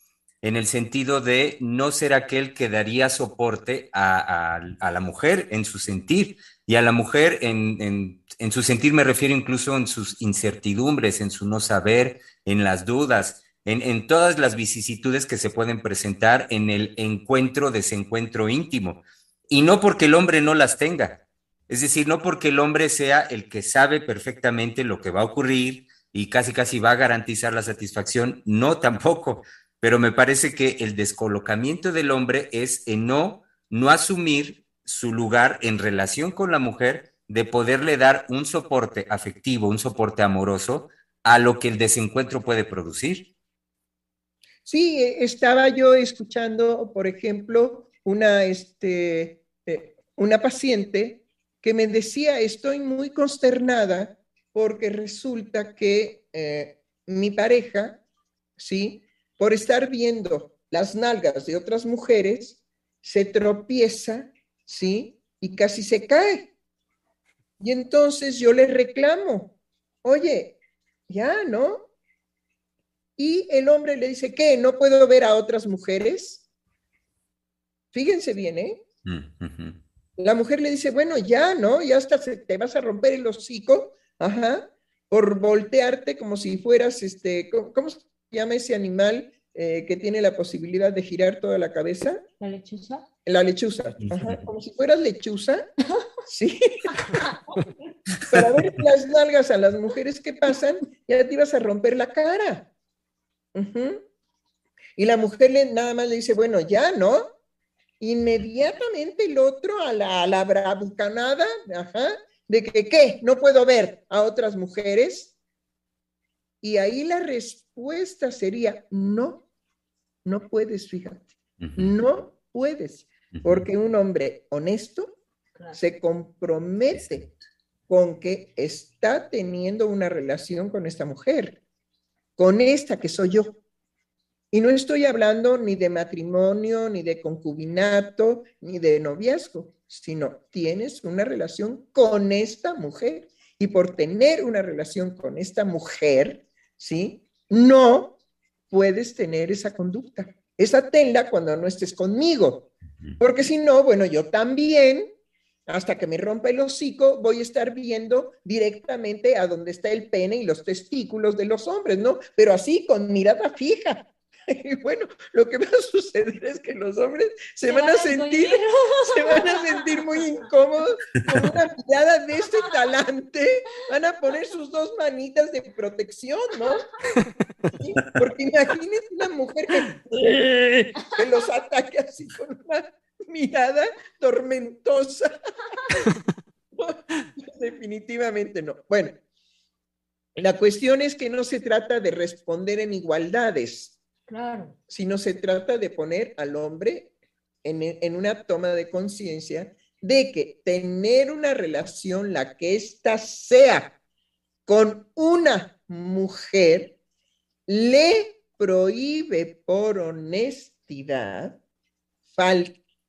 en el sentido de no ser aquel que daría soporte a, la mujer en su sentir, y a la mujer en, en, su sentir me refiero incluso en sus incertidumbres, en su no saber, en las dudas, en, todas las vicisitudes que se pueden presentar en el encuentro, desencuentro íntimo. Y no porque el hombre no las tenga, es decir, no porque el hombre sea el que sabe perfectamente lo que va a ocurrir y casi casi va a garantizar la satisfacción, no tampoco, pero me parece que el descolocamiento del hombre es en no, no asumir su lugar en relación con la mujer, de poderle dar un soporte afectivo, un soporte amoroso a lo que el desencuentro puede producir. Sí, estaba yo escuchando, por ejemplo, una, este, eh, una paciente que me decía, estoy muy consternada porque resulta que eh, mi pareja, ¿sí? Por estar viendo las nalgas de otras mujeres, se tropieza, ¿sí? Y casi se cae. Y entonces yo le reclamo, oye, ya, ¿no? Y el hombre le dice, ¿qué? ¿No puedo ver a otras mujeres? Fíjense bien, ¿eh? Mm, la mujer le dice, bueno, ya, ¿no? Ya hasta te vas a romper el hocico, ajá, por voltearte como si fueras, este, ¿cómo, se llama ese animal eh, que tiene la posibilidad de girar toda la cabeza? La lechuza. La lechuza, ajá, como si fueras lechuza, sí. Para ver las nalgas a las mujeres que pasan, ya te ibas a romper la cara. Y la mujer le, nada más le dice, bueno, ya, ¿no? inmediatamente el otro a la, a la bravucanada, de que, ¿qué? No puedo ver a otras mujeres. Y ahí la respuesta sería, no, no puedes, fíjate, no puedes, porque un hombre honesto se compromete con que está teniendo una relación con esta mujer, con esta que soy yo. Y no estoy hablando ni de matrimonio, ni de concubinato, ni de noviazgo, sino tienes una relación con esta mujer. Y por tener una relación con esta mujer, ¿sí? No puedes tener esa conducta. Esa tela cuando no estés conmigo. Porque si no, bueno, yo también, hasta que me rompa el hocico, voy a estar viendo directamente a dónde está el pene y los testículos de los hombres, ¿no? Pero así con mirada fija. Y bueno, lo que va a suceder es que los hombres se, van, a sentir, se van a sentir muy incómodos con una mirada de este talante, van a poner sus dos manitas de protección, ¿no? Porque imagínense una mujer que, que los ataque así con una mirada tormentosa. Definitivamente no. Bueno, la cuestión es que no se trata de responder en igualdades, Claro. Sino se trata de poner al hombre en, una toma de conciencia de que tener una relación, la que ésta sea, con una mujer, le prohíbe por honestidad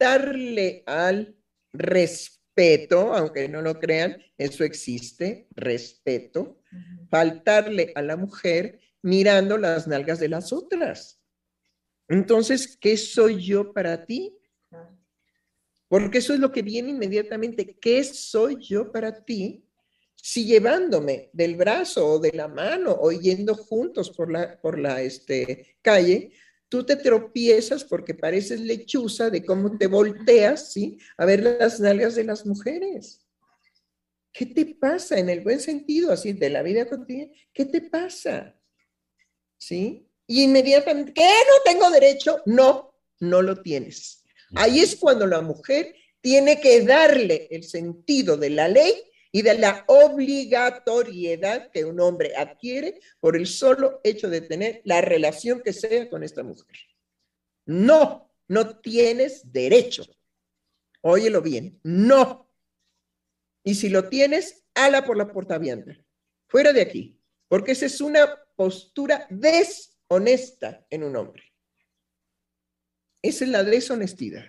faltarle al respeto, aunque no lo crean, eso existe, respeto, faltarle a la mujer mirando las nalgas de las otras. Entonces, ¿qué soy yo para ti? Porque eso es lo que viene inmediatamente. ¿Qué soy yo para ti? Si llevándome del brazo o de la mano o yendo juntos por la, por la este, calle, tú te tropiezas porque pareces lechuza de cómo te volteas, ¿sí? A ver las nalgas de las mujeres. ¿Qué te pasa en el buen sentido, así, de la vida cotidiana? ¿Qué te pasa? ¿sí? Y inmediatamente, ¿qué? ¿No tengo derecho? No, no lo tienes. Ahí es cuando la mujer tiene que darle el sentido de la ley y de la obligatoriedad que un hombre adquiere por el solo hecho de tener la relación que sea con esta mujer. No, no tienes derecho. Óyelo bien, no. Y si lo tienes, ala por la puerta abierta. Fuera de aquí, porque esa es una postura deshonesta en un hombre. Esa es la deshonestidad.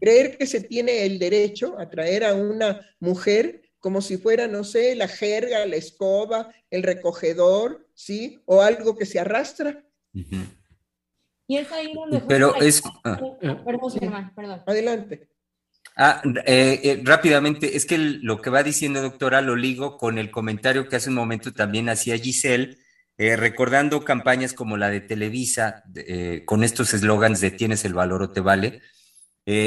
Creer que se tiene el derecho a traer a una mujer como si fuera, no sé, la jerga, la escoba, el recogedor, ¿sí? O algo que se arrastra. Y es ahí donde... Pero es... Ah. Perdón, perdón. Adelante. Ah, eh, eh, rápidamente, es que lo que va diciendo doctora lo ligo con el comentario que hace un momento también hacía Giselle, eh, recordando campañas como la de Televisa, con estos eslogans de tienes el valor o te vale,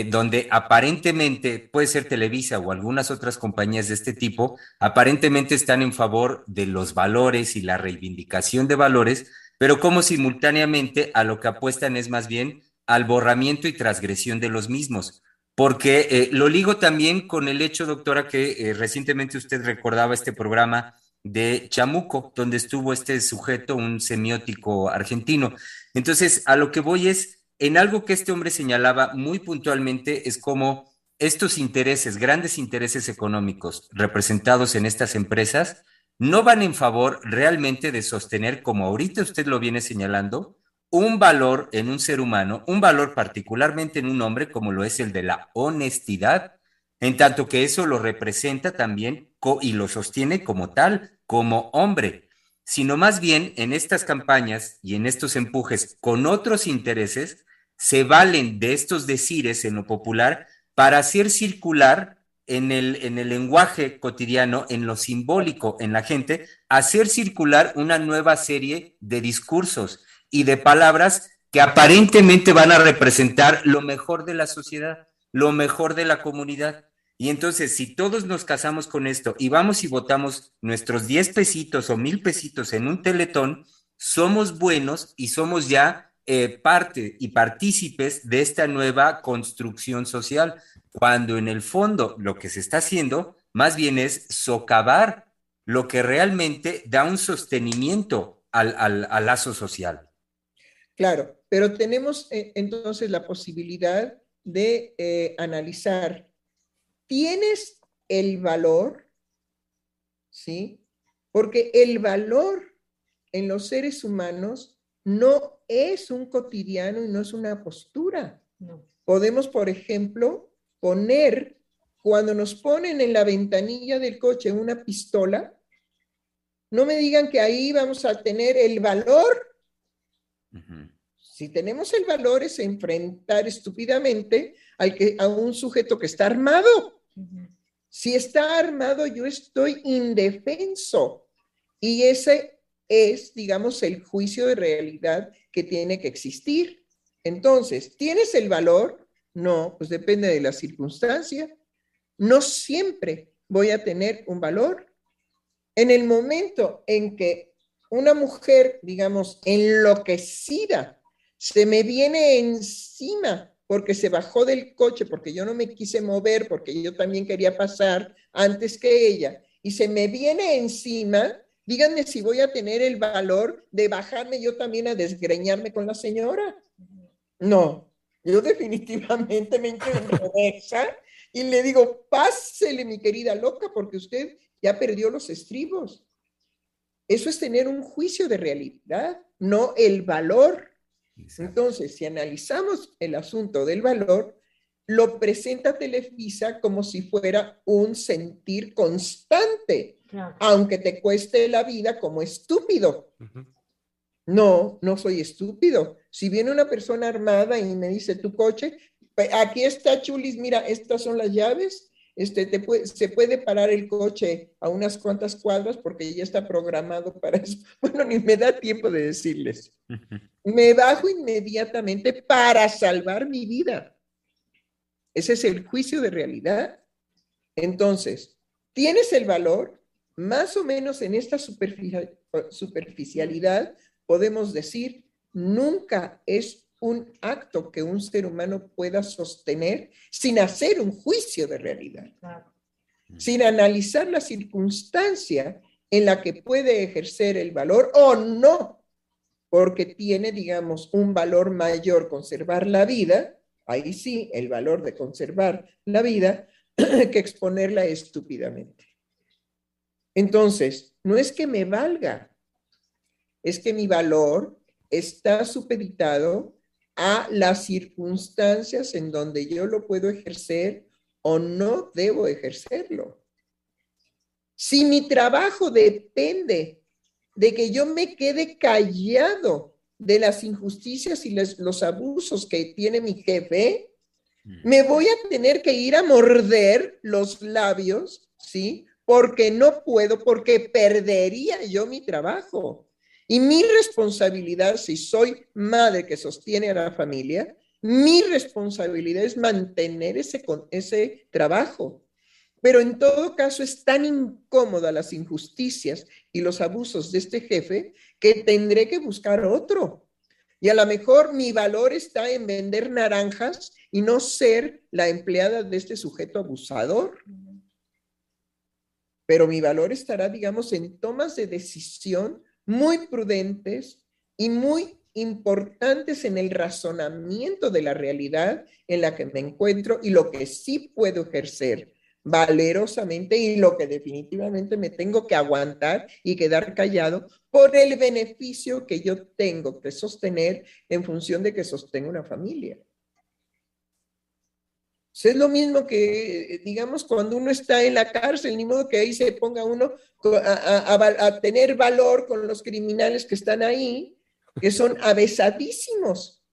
donde aparentemente puede ser Televisa o algunas otras compañías de este tipo, aparentemente están en favor de los valores y la reivindicación de valores, pero como simultáneamente a lo que apuestan es más bien al borramiento y transgresión de los mismos porque eh, lo ligo también con el hecho, doctora, que eh, recientemente usted recordaba este programa de Chamuco, donde estuvo este sujeto, un semiótico argentino. Entonces, a lo que voy es, en algo que este hombre señalaba muy puntualmente, es como estos intereses, grandes intereses económicos representados en estas empresas, no van en favor realmente de sostener, como ahorita usted lo viene señalando, un valor en un ser humano, un valor particularmente en un hombre como lo es el de la honestidad, en tanto que eso lo representa también y lo sostiene como tal, como hombre, sino más bien en estas campañas y en estos empujes con otros intereses, se valen de estos decires en lo popular para hacer circular en el, en el lenguaje cotidiano, en lo simbólico, en la gente, hacer circular una nueva serie de discursos y de palabras que aparentemente van a representar lo mejor de la sociedad, lo mejor de la comunidad. Y entonces, si todos nos casamos con esto y vamos y votamos nuestros 10 pesitos o mil pesitos en un teletón, somos buenos y somos ya eh, parte y partícipes de esta nueva construcción social, cuando en el fondo lo que se está haciendo más bien es socavar lo que realmente da un sostenimiento al, al lazo social. Claro, pero tenemos eh, entonces la posibilidad de eh, analizar, ¿tienes el valor? ¿Sí? Porque el valor en los seres humanos no es un cotidiano y no es una postura. Podemos, por ejemplo, poner, cuando nos ponen en la ventanilla del coche una pistola, no me digan que ahí vamos a tener el valor si tenemos el valor es enfrentar estúpidamente al que, a un sujeto que está armado. Si está armado, yo estoy indefenso. Y ese es, digamos, el juicio de realidad que tiene que existir. Entonces, ¿tienes el valor? No, pues depende de la circunstancia. No siempre voy a tener un valor. En el momento en que una mujer, digamos, enloquecida, se me viene encima porque se bajó del coche, porque yo no me quise mover, porque yo también quería pasar antes que ella, y se me viene encima, díganme si voy a tener el valor de bajarme yo también a desgreñarme con la señora. No, yo definitivamente me encuentro esa y le digo, pásele mi querida loca, porque usted ya perdió los estribos. Eso es tener un juicio de realidad, no el valor entonces, si analizamos el asunto del valor, lo presenta Televisa como si fuera un sentir constante, aunque te cueste la vida como estúpido. No, no soy estúpido. Si viene una persona armada y me dice tu coche, aquí está Chulis, mira, estas son las llaves, este, se puede parar el coche a unas cuantas cuadras porque ya está programado para eso. Bueno, ni me da tiempo de decirles. Me bajo inmediatamente para salvar mi vida. Ese es el juicio de realidad. Entonces, tienes el valor, más o menos en esta superficialidad, podemos decir, nunca es un acto que un ser humano pueda sostener sin hacer un juicio de realidad, sin analizar la circunstancia en la que puede ejercer el valor o no, porque tiene, digamos, un valor mayor conservar la vida ahí sí, el valor de conservar la vida que exponerla estúpidamente. Entonces, no es que me valga, es que mi valor está supeditado a las circunstancias en donde yo lo puedo ejercer o no debo ejercerlo. Si mi trabajo depende de que yo me quede callado de las injusticias y los abusos que tiene mi jefe, mm. me voy a tener que ir a morder los labios, ¿sí? Porque no puedo, porque perdería yo mi trabajo. Y mi responsabilidad, si soy madre que sostiene a la familia, mi responsabilidad es mantener ese, ese trabajo. Pero en todo caso es tan incómoda las injusticias y los abusos de este jefe que tendré que buscar otro. Y a lo mejor mi valor está en vender naranjas y no ser la empleada de este sujeto abusador. Pero mi valor estará, digamos, en tomas de decisión muy prudentes y muy importantes en el razonamiento de la realidad en la que me encuentro y lo que sí puedo ejercer valerosamente y lo que definitivamente me tengo que aguantar y quedar callado por el beneficio que yo tengo que sostener en función de que sostengo una familia. Es lo mismo que, digamos, cuando uno está en la cárcel, ni modo que ahí se ponga uno a, a tener valor con los criminales que están ahí, que son avesadísimos.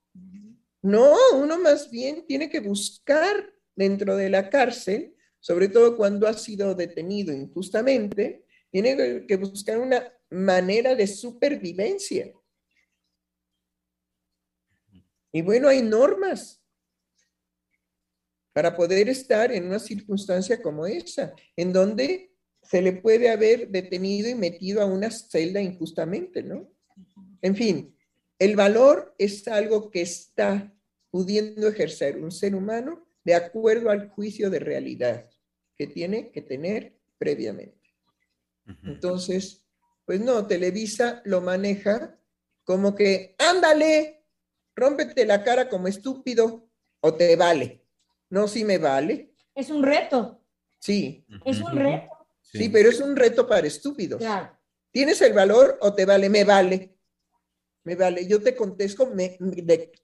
No, uno más bien tiene que buscar dentro de la cárcel sobre todo cuando ha sido detenido injustamente, tiene que buscar una manera de supervivencia. Y bueno, hay normas para poder estar en una circunstancia como esa, en donde se le puede haber detenido y metido a una celda injustamente, ¿no? En fin, el valor es algo que está pudiendo ejercer un ser humano de acuerdo al juicio de realidad que tiene que tener previamente. Entonces, pues no, Televisa lo maneja como que, ándale, rómpete la cara como estúpido o te vale. No, si me vale. Es un reto. Sí. Es un reto. Sí, pero es un reto para estúpidos. Claro. ¿Tienes el valor o te vale? Me vale me vale. Yo te contesto, me,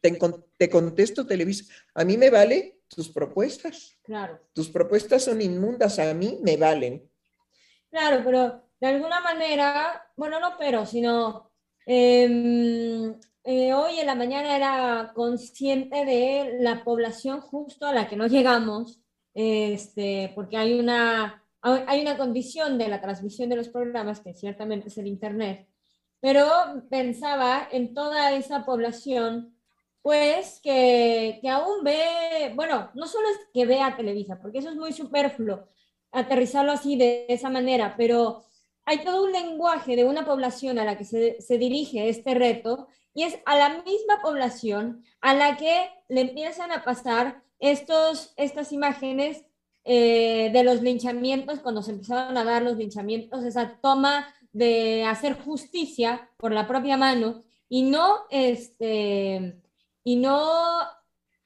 te, contesto Televisa. A mí me vale tus propuestas. Claro. Tus propuestas son inmundas, a mí me valen. Claro, pero de alguna manera, bueno, no pero, sino em, eh, hoy en la mañana era consciente de la población justo a la que no llegamos, este, porque hay una, hay una condición de la transmisión de los programas, que ciertamente es el Internet, pero pensaba en toda esa población, pues que, que aún ve, bueno, no solo es que vea Televisa, porque eso es muy superfluo, aterrizarlo así de esa manera, pero hay todo un lenguaje de una población a la que se, dirige este reto y es a la misma población a la que le empiezan a pasar estos, estas imágenes eh, de los linchamientos, cuando se empezaron a dar los linchamientos, esa toma de hacer justicia por la propia mano y no, este, y no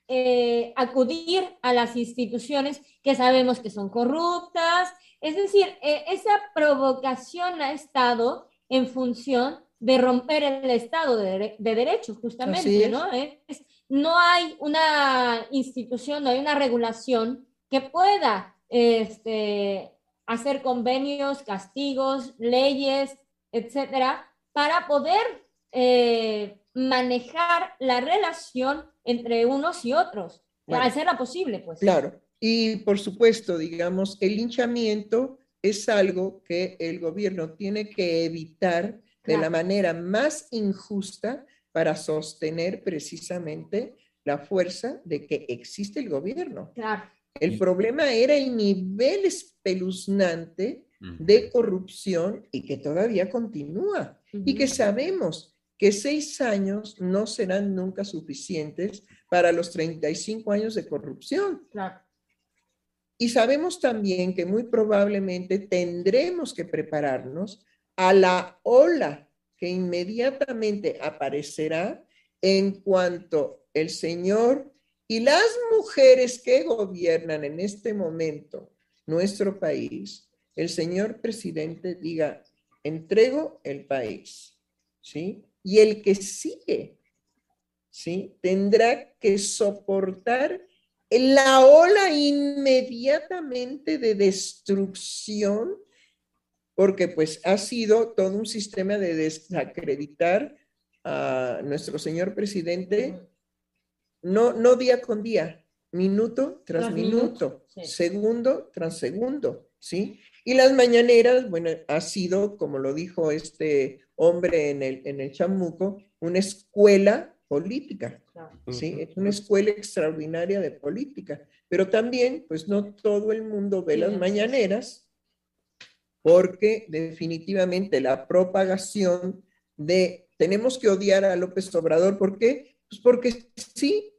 eh, acudir a las instituciones que sabemos que son corruptas. Es decir, eh, esa provocación ha estado en función de romper el Estado de, Derecho, justamente, ¿no? no hay una institución, no hay una regulación que pueda este, hacer convenios, castigos, leyes, etcétera, para poder eh, manejar la relación entre unos y otros, para hacerla posible, pues. Claro, y por supuesto, digamos, el linchamiento es algo que el gobierno tiene que evitar de la manera más injusta para sostener precisamente la fuerza de que existe el gobierno. Claro. El problema era el nivel espeluznante de corrupción y que todavía continúa. Y que sabemos que seis años no serán nunca suficientes para los 35 años de corrupción. Y sabemos también que muy probablemente tendremos que prepararnos a la ola que inmediatamente aparecerá en cuanto el señor Y las mujeres que gobiernan en este momento nuestro país, el señor presidente diga, entrego el país, ¿sí? Y el que sigue, ¿sí? Tendrá que soportar la ola inmediatamente de destrucción, porque pues ha sido todo un sistema de desacreditar a nuestro señor presidente, no, no día con día, minuto tras, minuto, segundo tras segundo, ¿sí? Y las mañaneras, bueno, ha sido, como lo dijo este hombre en el, en el chamuco, una escuela política, ¿sí? Es una escuela extraordinaria de política, pero también, pues no todo el mundo ve las mañaneras, porque definitivamente la propagación de tenemos que odiar a López Obrador, ¿por qué? Pues porque sí.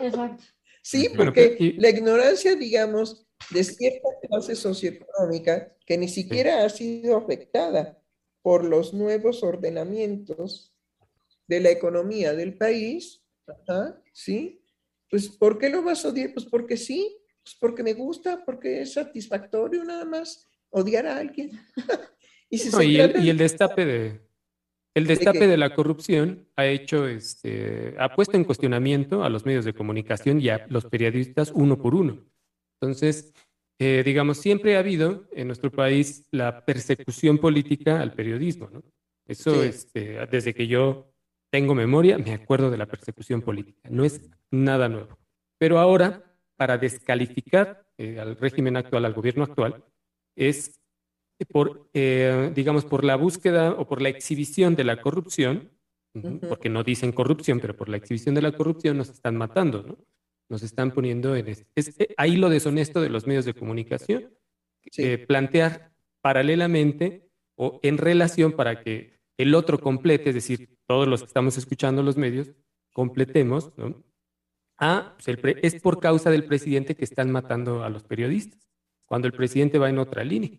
Exacto. Sí, porque la ignorancia, digamos, de cierta clase socioeconómica que ni siquiera ha sido afectada por los nuevos ordenamientos de la economía del país, ¿sí? Pues, ¿por qué lo vas a odiar? Pues porque sí, pues porque me gusta, porque es satisfactorio nada más odiar a alguien. y, el, destape de, el destape de, la corrupción ha hecho, este, ha puesto en cuestionamiento a los medios de comunicación y a los periodistas uno por uno. Entonces, eh, digamos, siempre ha habido en nuestro país la persecución política al periodismo, ¿no? Eso, este, desde que yo tengo memoria, me acuerdo de la persecución política. No es nada nuevo. Pero ahora, para descalificar eh, al régimen actual, al gobierno actual, es por, eh, digamos, por la búsqueda o por la exhibición de la corrupción, porque no dicen corrupción, pero por la exhibición de la corrupción nos están matando, ¿no? Nos están poniendo en... Eh, ahí lo deshonesto de los medios de comunicación, eh, plantear paralelamente o en relación para que el otro complete, es decir, todos los que estamos escuchando los medios, completemos, ¿no? Ah, pues es por causa del presidente que están matando a los periodistas, cuando el presidente va en otra línea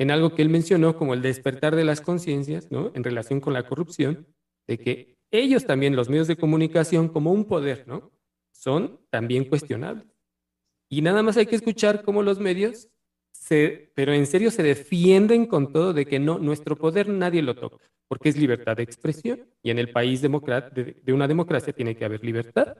en algo que él mencionó como el despertar de las conciencias, ¿no? En relación con la corrupción, de que ellos también, los medios de comunicación, como un poder, ¿no? Son también cuestionables. Y nada más hay que escuchar cómo los medios, se, pero en serio se defienden con todo de que no, nuestro poder nadie lo toca, porque es libertad de expresión. Y en el país de, de una democracia tiene que haber libertad,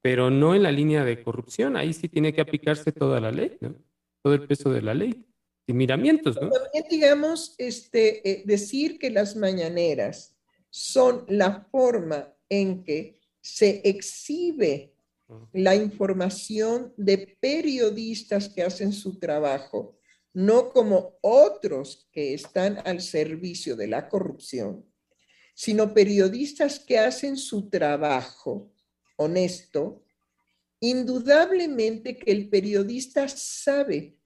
pero no en la línea de corrupción. Ahí sí tiene que aplicarse toda la ley, ¿no? Todo el peso de la ley y miramientos, ¿no? También, digamos, este, eh, decir que las mañaneras son la forma en que se exhibe la información de periodistas que hacen su trabajo, no como otros que están al servicio de la corrupción, sino periodistas que hacen su trabajo honesto, indudablemente que el periodista sabe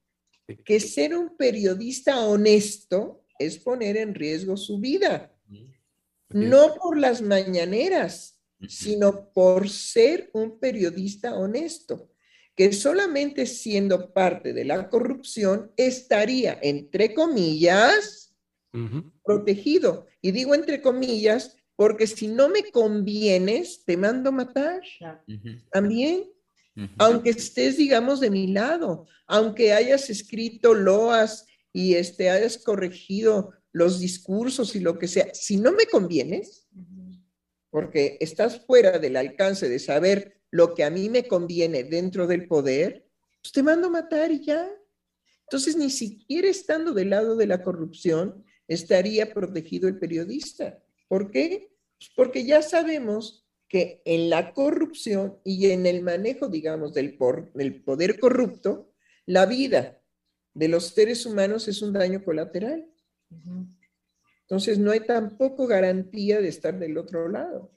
que ser un periodista honesto es poner en riesgo su vida, no por las mañaneras, sino por ser un periodista honesto, que solamente siendo parte de la corrupción estaría, entre comillas, protegido. Y digo entre comillas, porque si no me convienes, te mando matar. También aunque estés, digamos, de mi lado, aunque hayas escrito loas y este, hayas corregido los discursos y lo que sea, si no me convienes, porque estás fuera del alcance de saber lo que a mí me conviene dentro del poder, pues te mando a matar y ya. Entonces, ni siquiera estando del lado de la corrupción, estaría protegido el periodista. ¿Por qué? Pues porque ya sabemos que en la corrupción y en el manejo, digamos, del, poder corrupto, la vida de los seres humanos es un daño colateral. Entonces, no hay tampoco garantía de estar del otro lado.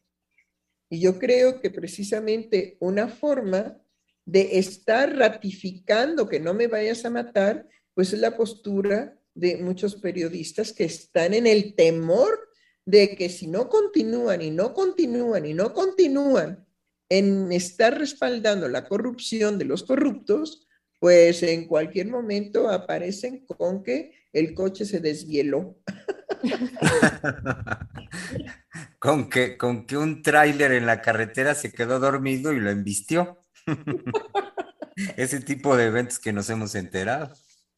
Y yo creo que precisamente una forma de estar ratificando que no me vayas a matar, pues es la postura de muchos periodistas que están en el temor de que si no continúan y no continúan y no continúan en estar respaldando la corrupción de los corruptos, pues en cualquier momento aparecen con que el coche se desvieló. con, que, con que un tráiler en la carretera se quedó dormido y lo embistió. Ese tipo de eventos que nos hemos enterado.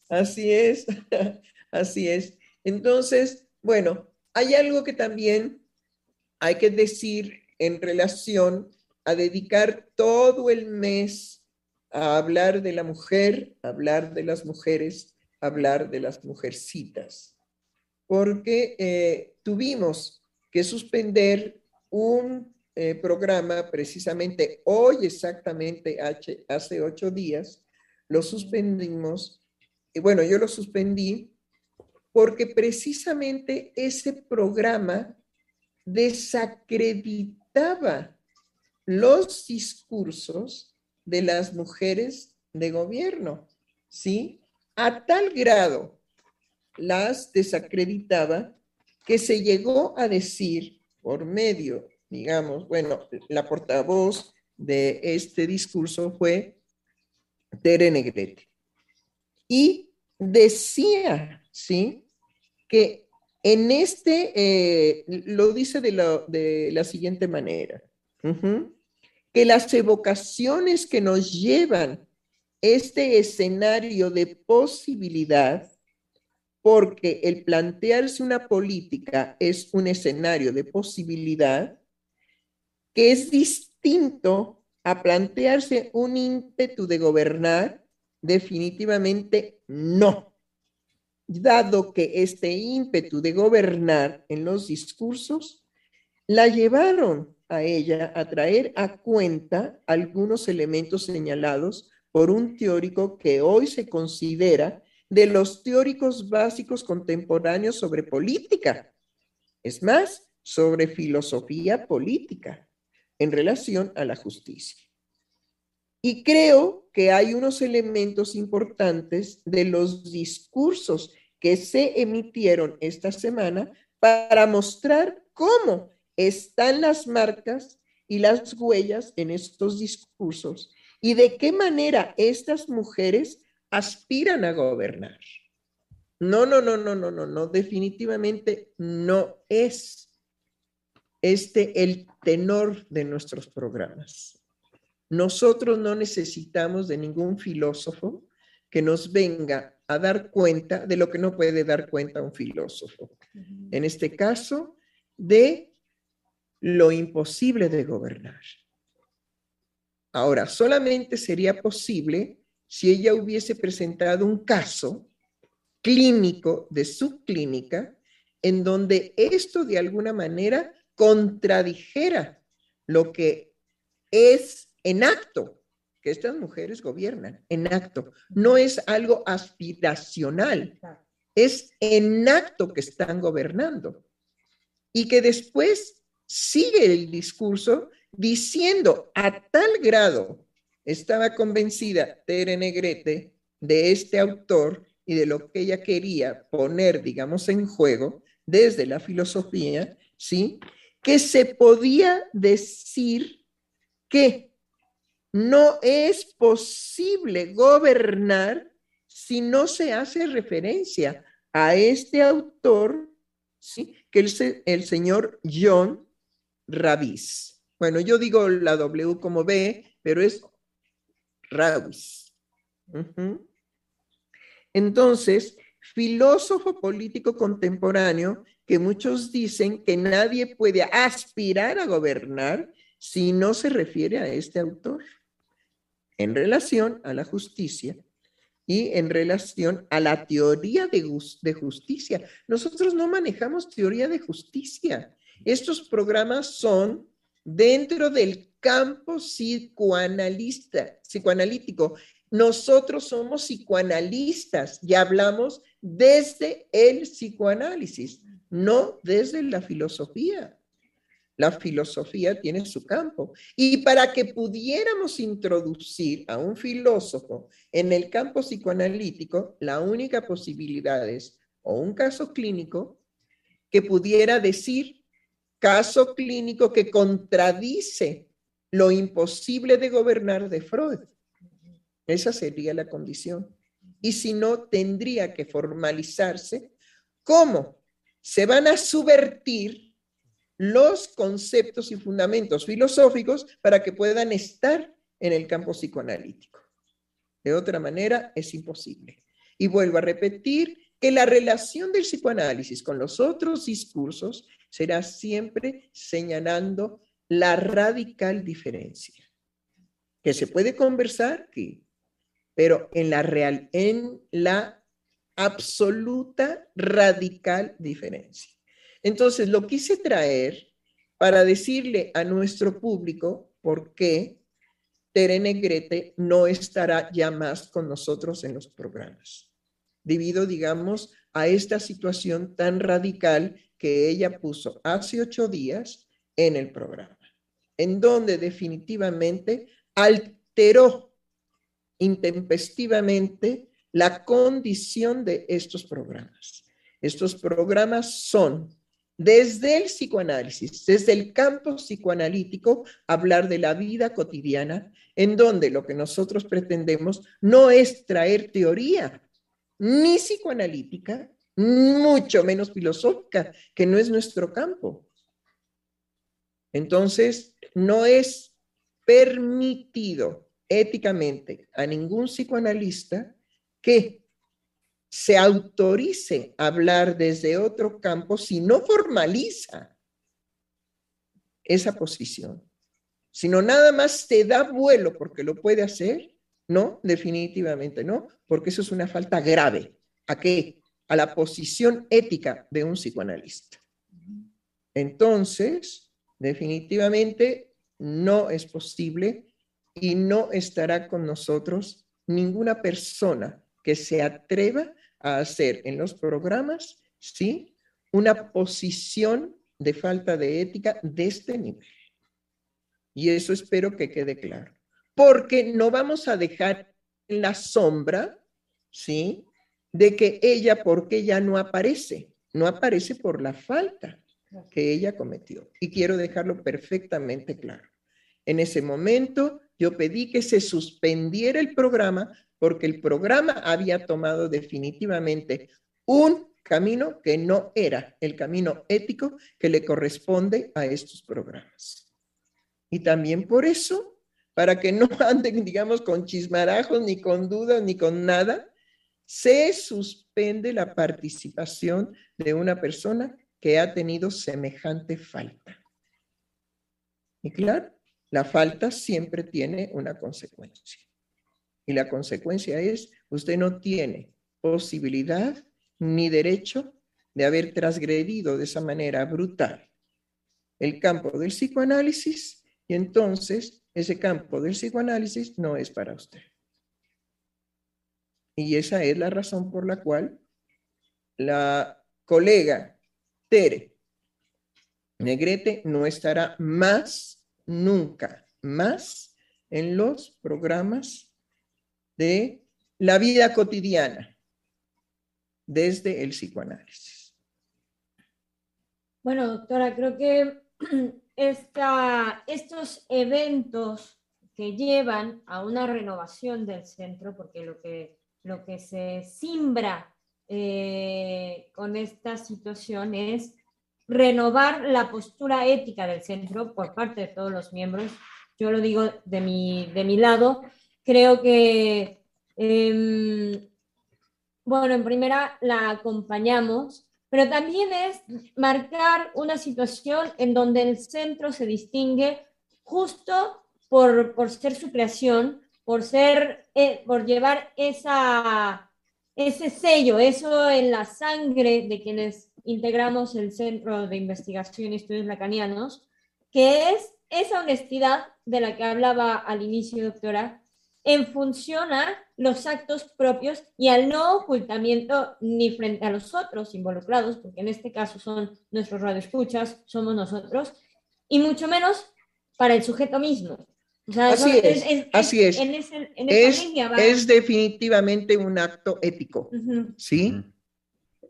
Así es, así es. Entonces, bueno, hay algo que también hay que decir en relación a dedicar todo el mes a hablar de la mujer, hablar de las mujeres, hablar de las mujercitas, porque eh, tuvimos que suspender un eh, programa precisamente hoy, exactamente hace ocho días, lo suspendimos. Y bueno, yo lo suspendí porque precisamente ese programa desacreditaba los discursos de las mujeres de gobierno, ¿sí? A tal grado las desacreditaba que se llegó a decir por medio, digamos, bueno, la portavoz de este discurso fue Tere Negrete. Y decía, ¿sí? Que en este, eh, lo dice de, de, la siguiente manera, que las evocaciones que nos llevan este escenario de posibilidad, porque el plantearse una política es un escenario de posibilidad, que es distinto a plantearse un ímpetu de gobernar, definitivamente no. Dado que este ímpetu de gobernar en los discursos la llevaron a ella a traer a cuenta algunos elementos señalados por un teórico que hoy se considera de los teóricos básicos contemporáneos sobre política. Es más, sobre filosofía política en relación a la justicia. Y creo que hay unos elementos importantes de los discursos que se emitieron esta semana para mostrar cómo están las marcas y las huellas en estos discursos y de qué manera estas mujeres aspiran a gobernar. No, no, no, no, no, no, no, definitivamente no es este el tenor de nuestros programas. Nosotros no necesitamos de ningún filósofo que nos venga a dar cuenta de lo que no puede dar cuenta un filósofo. En este caso, de lo imposible de gobernar. Ahora, solamente sería posible si ella hubiese presentado un caso clínico de su clínica en donde esto de alguna manera contradijera lo que es en acto, que estas mujeres gobiernan, en acto. No es algo aspiracional, es en acto que están gobernando. Y que después sigue el discurso diciendo a tal grado estaba convencida Tere Negrete de este autor y de lo que ella quería poner, digamos, en juego desde la filosofía, ¿sí? Que se podía decir que no es posible gobernar si no se hace referencia a este autor, ¿sí? que es el señor John Ravis. Bueno, yo digo la W como B, pero es Ravis. Entonces, filósofo político contemporáneo que muchos dicen que nadie puede aspirar a gobernar si no se refiere a este autor en relación a la justicia y en relación a la teoría de, justicia. Nosotros no manejamos teoría de justicia. Estos programas son dentro del campo psicoanalista, psicoanalítico. Nosotros somos psicoanalistas y hablamos desde el psicoanálisis, no desde la filosofía. La filosofía tiene su campo. Y para que pudiéramos introducir a un filósofo en el campo psicoanalítico, la única posibilidad es o un caso clínico que pudiera decir caso clínico que contradice lo imposible de gobernar de Freud. Esa sería la condición. Y si no, tendría que formalizarse cómo se van a subvertir los conceptos y fundamentos filosóficos para que puedan estar en el campo psicoanalítico. De otra manera, es imposible. Y vuelvo a repetir que la relación del psicoanálisis con los otros discursos será siempre señalando la radical diferencia. Que se puede conversar, sí, pero en la real, en la absoluta radical diferencia. Entonces, lo quise traer para decirle a nuestro público por qué Tere Negrete no estará ya más con nosotros en los programas, debido, digamos, a esta situación tan radical que ella puso hace ocho días en el programa, en donde definitivamente alteró intempestivamente la condición de estos programas. Estos programas son desde el psicoanálisis, desde el campo psicoanalítico, hablar de la vida cotidiana, en donde lo que nosotros pretendemos no es traer teoría, ni psicoanalítica, mucho menos filosófica, que no es nuestro campo. Entonces, no es permitido éticamente a ningún psicoanalista que se autorice hablar desde otro campo si no formaliza esa posición, sino nada más te da vuelo porque lo puede hacer, no, definitivamente no, porque eso es una falta grave. ¿A qué? A la posición ética de un psicoanalista. Entonces, definitivamente no es posible y no estará con nosotros ninguna persona que se atreva a hacer en los programas, ¿sí? Una posición de falta de ética de este nivel. Y eso espero que quede claro. Porque no vamos a dejar en la sombra, ¿sí? De que ella, porque ya no aparece, no aparece por la falta que ella cometió. Y quiero dejarlo perfectamente claro. En ese momento yo pedí que se suspendiera el programa porque el programa había tomado definitivamente un camino que no era el camino ético que le corresponde a estos programas. Y también por eso, para que no anden, digamos, con chismarajos, ni con dudas, ni con nada, se suspende la participación de una persona que ha tenido semejante falta. Y claro, la falta siempre tiene una consecuencia. Y la consecuencia es, usted no tiene posibilidad ni derecho de haber transgredido de esa manera brutal el campo del psicoanálisis y entonces ese campo del psicoanálisis no es para usted. Y esa es la razón por la cual la colega Tere Negrete no estará más, nunca más en los programas de la vida cotidiana desde el psicoanálisis. Bueno, doctora, creo que esta, estos eventos que llevan a una renovación del centro, porque lo que, lo que se simbra eh, con esta situación es renovar la postura ética del centro por parte de todos los miembros. Yo lo digo de mi, de mi lado, creo que, em, bueno, en primera la acompañamos, pero también es marcar una situación en donde el centro se distingue justo por, por ser su creación, por, ser, eh, por llevar esa, ese sello, eso en la sangre de quienes integramos el Centro de Investigación y Estudios Lacanianos, que es esa honestidad de la que hablaba al inicio, doctora, en función a los actos propios y al no ocultamiento ni frente a los otros involucrados, porque en este caso son nuestros radioescuchas, somos nosotros, y mucho menos para el sujeto mismo. así es, así es. es, definitivamente un acto ético, ¿sí?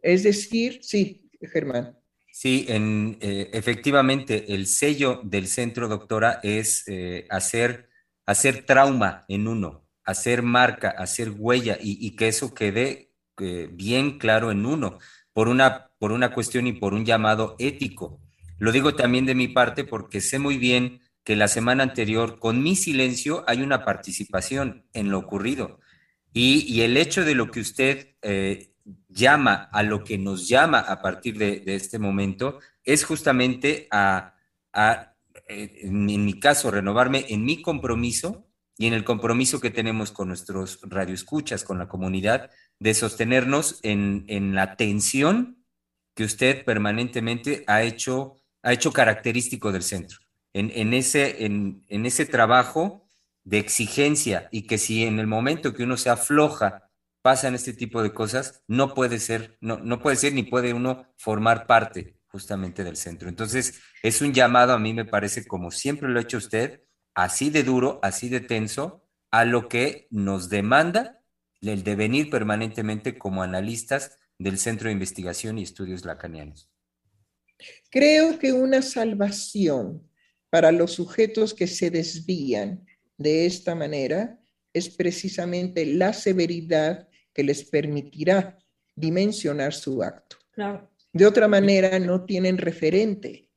Es decir, sí, Germán. Sí, en, eh, efectivamente, el sello del centro, doctora, es eh, hacer hacer trauma en uno, hacer marca, hacer huella y, que eso quede eh, bien claro en uno, por una, por una cuestión y por un llamado ético. Lo digo también de mi parte porque sé muy bien que la semana anterior, con mi silencio, hay una participación en lo ocurrido. Y, el hecho de lo que usted eh, llama a lo que nos llama a partir de, este momento es justamente a, en, mi caso, renovarme en mi compromiso y en el compromiso que tenemos con nuestros radioescuchas, con la comunidad, de sostenernos en, la atención que usted permanentemente ha hecho, ha hecho característico del centro. En, ese, en, en ese trabajo de exigencia y que si en el momento que uno se afloja pasan este tipo de cosas, no puede ser, no, no puede ser ni puede uno formar parte justamente del centro. Entonces, es un llamado, a mí me parece, como siempre lo ha hecho usted, así de duro, así de tenso, a lo que nos demanda el devenir permanentemente como analistas del Centro de Investigación y Estudios Lacanianos. Creo que una salvación para los sujetos que se desvían de esta manera es precisamente la severidad que les permitirá dimensionar su acto. De otra manera, no tienen referente.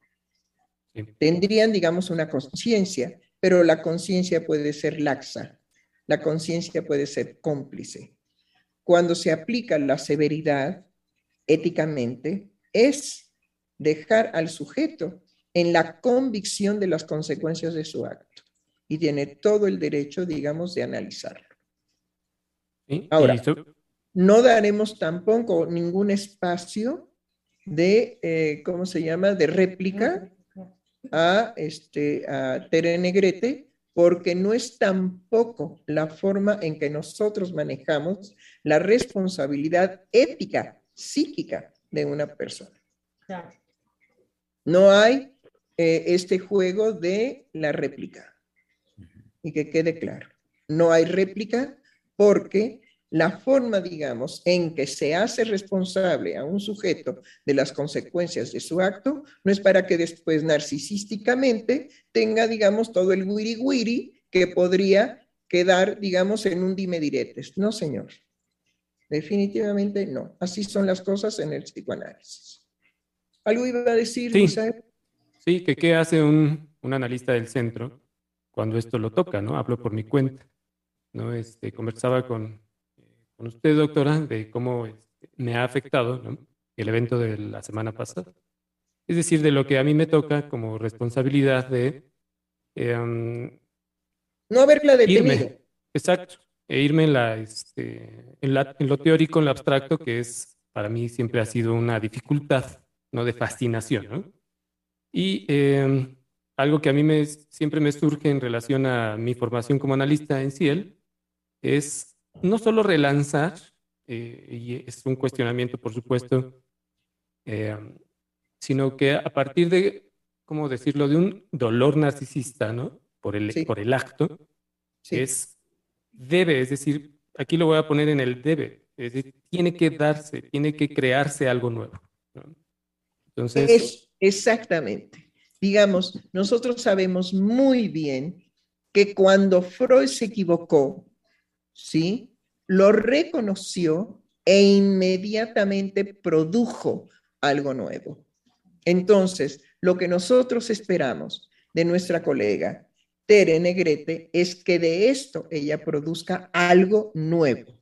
Tendrían, digamos, una conciencia, pero la conciencia puede ser laxa, la conciencia puede ser cómplice. Cuando se aplica la severidad éticamente, es dejar al sujeto en la convicción de las consecuencias de su acto y tiene todo el derecho, digamos, de analizarlo. Ahora, no daremos tampoco ningún espacio de, eh, ¿cómo se llama?, de réplica a, este, a Tere Negrete, porque no es tampoco la forma en que nosotros manejamos la responsabilidad ética, psíquica de una persona. No hay eh, este juego de la réplica y que quede claro. No hay réplica porque la forma, digamos, en que se hace responsable a un sujeto de las consecuencias de su acto, no es para que después narcisísticamente tenga, digamos, todo el wiri wiri que podría quedar, digamos, en un dime diretes. No, señor. Definitivamente no. Así son las cosas en el psicoanálisis. ¿Algo iba a decir, sí. Sí, que qué hace un, un analista del centro cuando esto lo toca, ¿no? Hablo por mi cuenta, ¿no? Este, conversaba con, con usted, doctora, de cómo este, me ha afectado ¿no? el evento de la semana pasada. Es decir, de lo que a mí me toca como responsabilidad de... Eh, no haberla detenido. Irme, exacto, e irme en, la, este, en, la, en lo teórico, en lo abstracto, que es para mí siempre ha sido una dificultad, ¿no? De fascinación, ¿no? Y eh, algo que a mí me, siempre me surge en relación a mi formación como analista en Ciel es no solo relanzar, eh, y es un cuestionamiento, por supuesto, eh, sino que a partir de, ¿cómo decirlo?, de un dolor narcisista, ¿no? Por el, por el acto, es, debe, es decir, aquí lo voy a poner en el debe, es decir, tiene que darse, tiene que crearse algo nuevo. Entonces... Es exactamente. Digamos, nosotros sabemos muy bien que cuando Freud se equivocó, ¿sí? Lo reconoció e inmediatamente produjo algo nuevo. Entonces, lo que nosotros esperamos de nuestra colega Tere Negrete es que de esto ella produzca algo nuevo,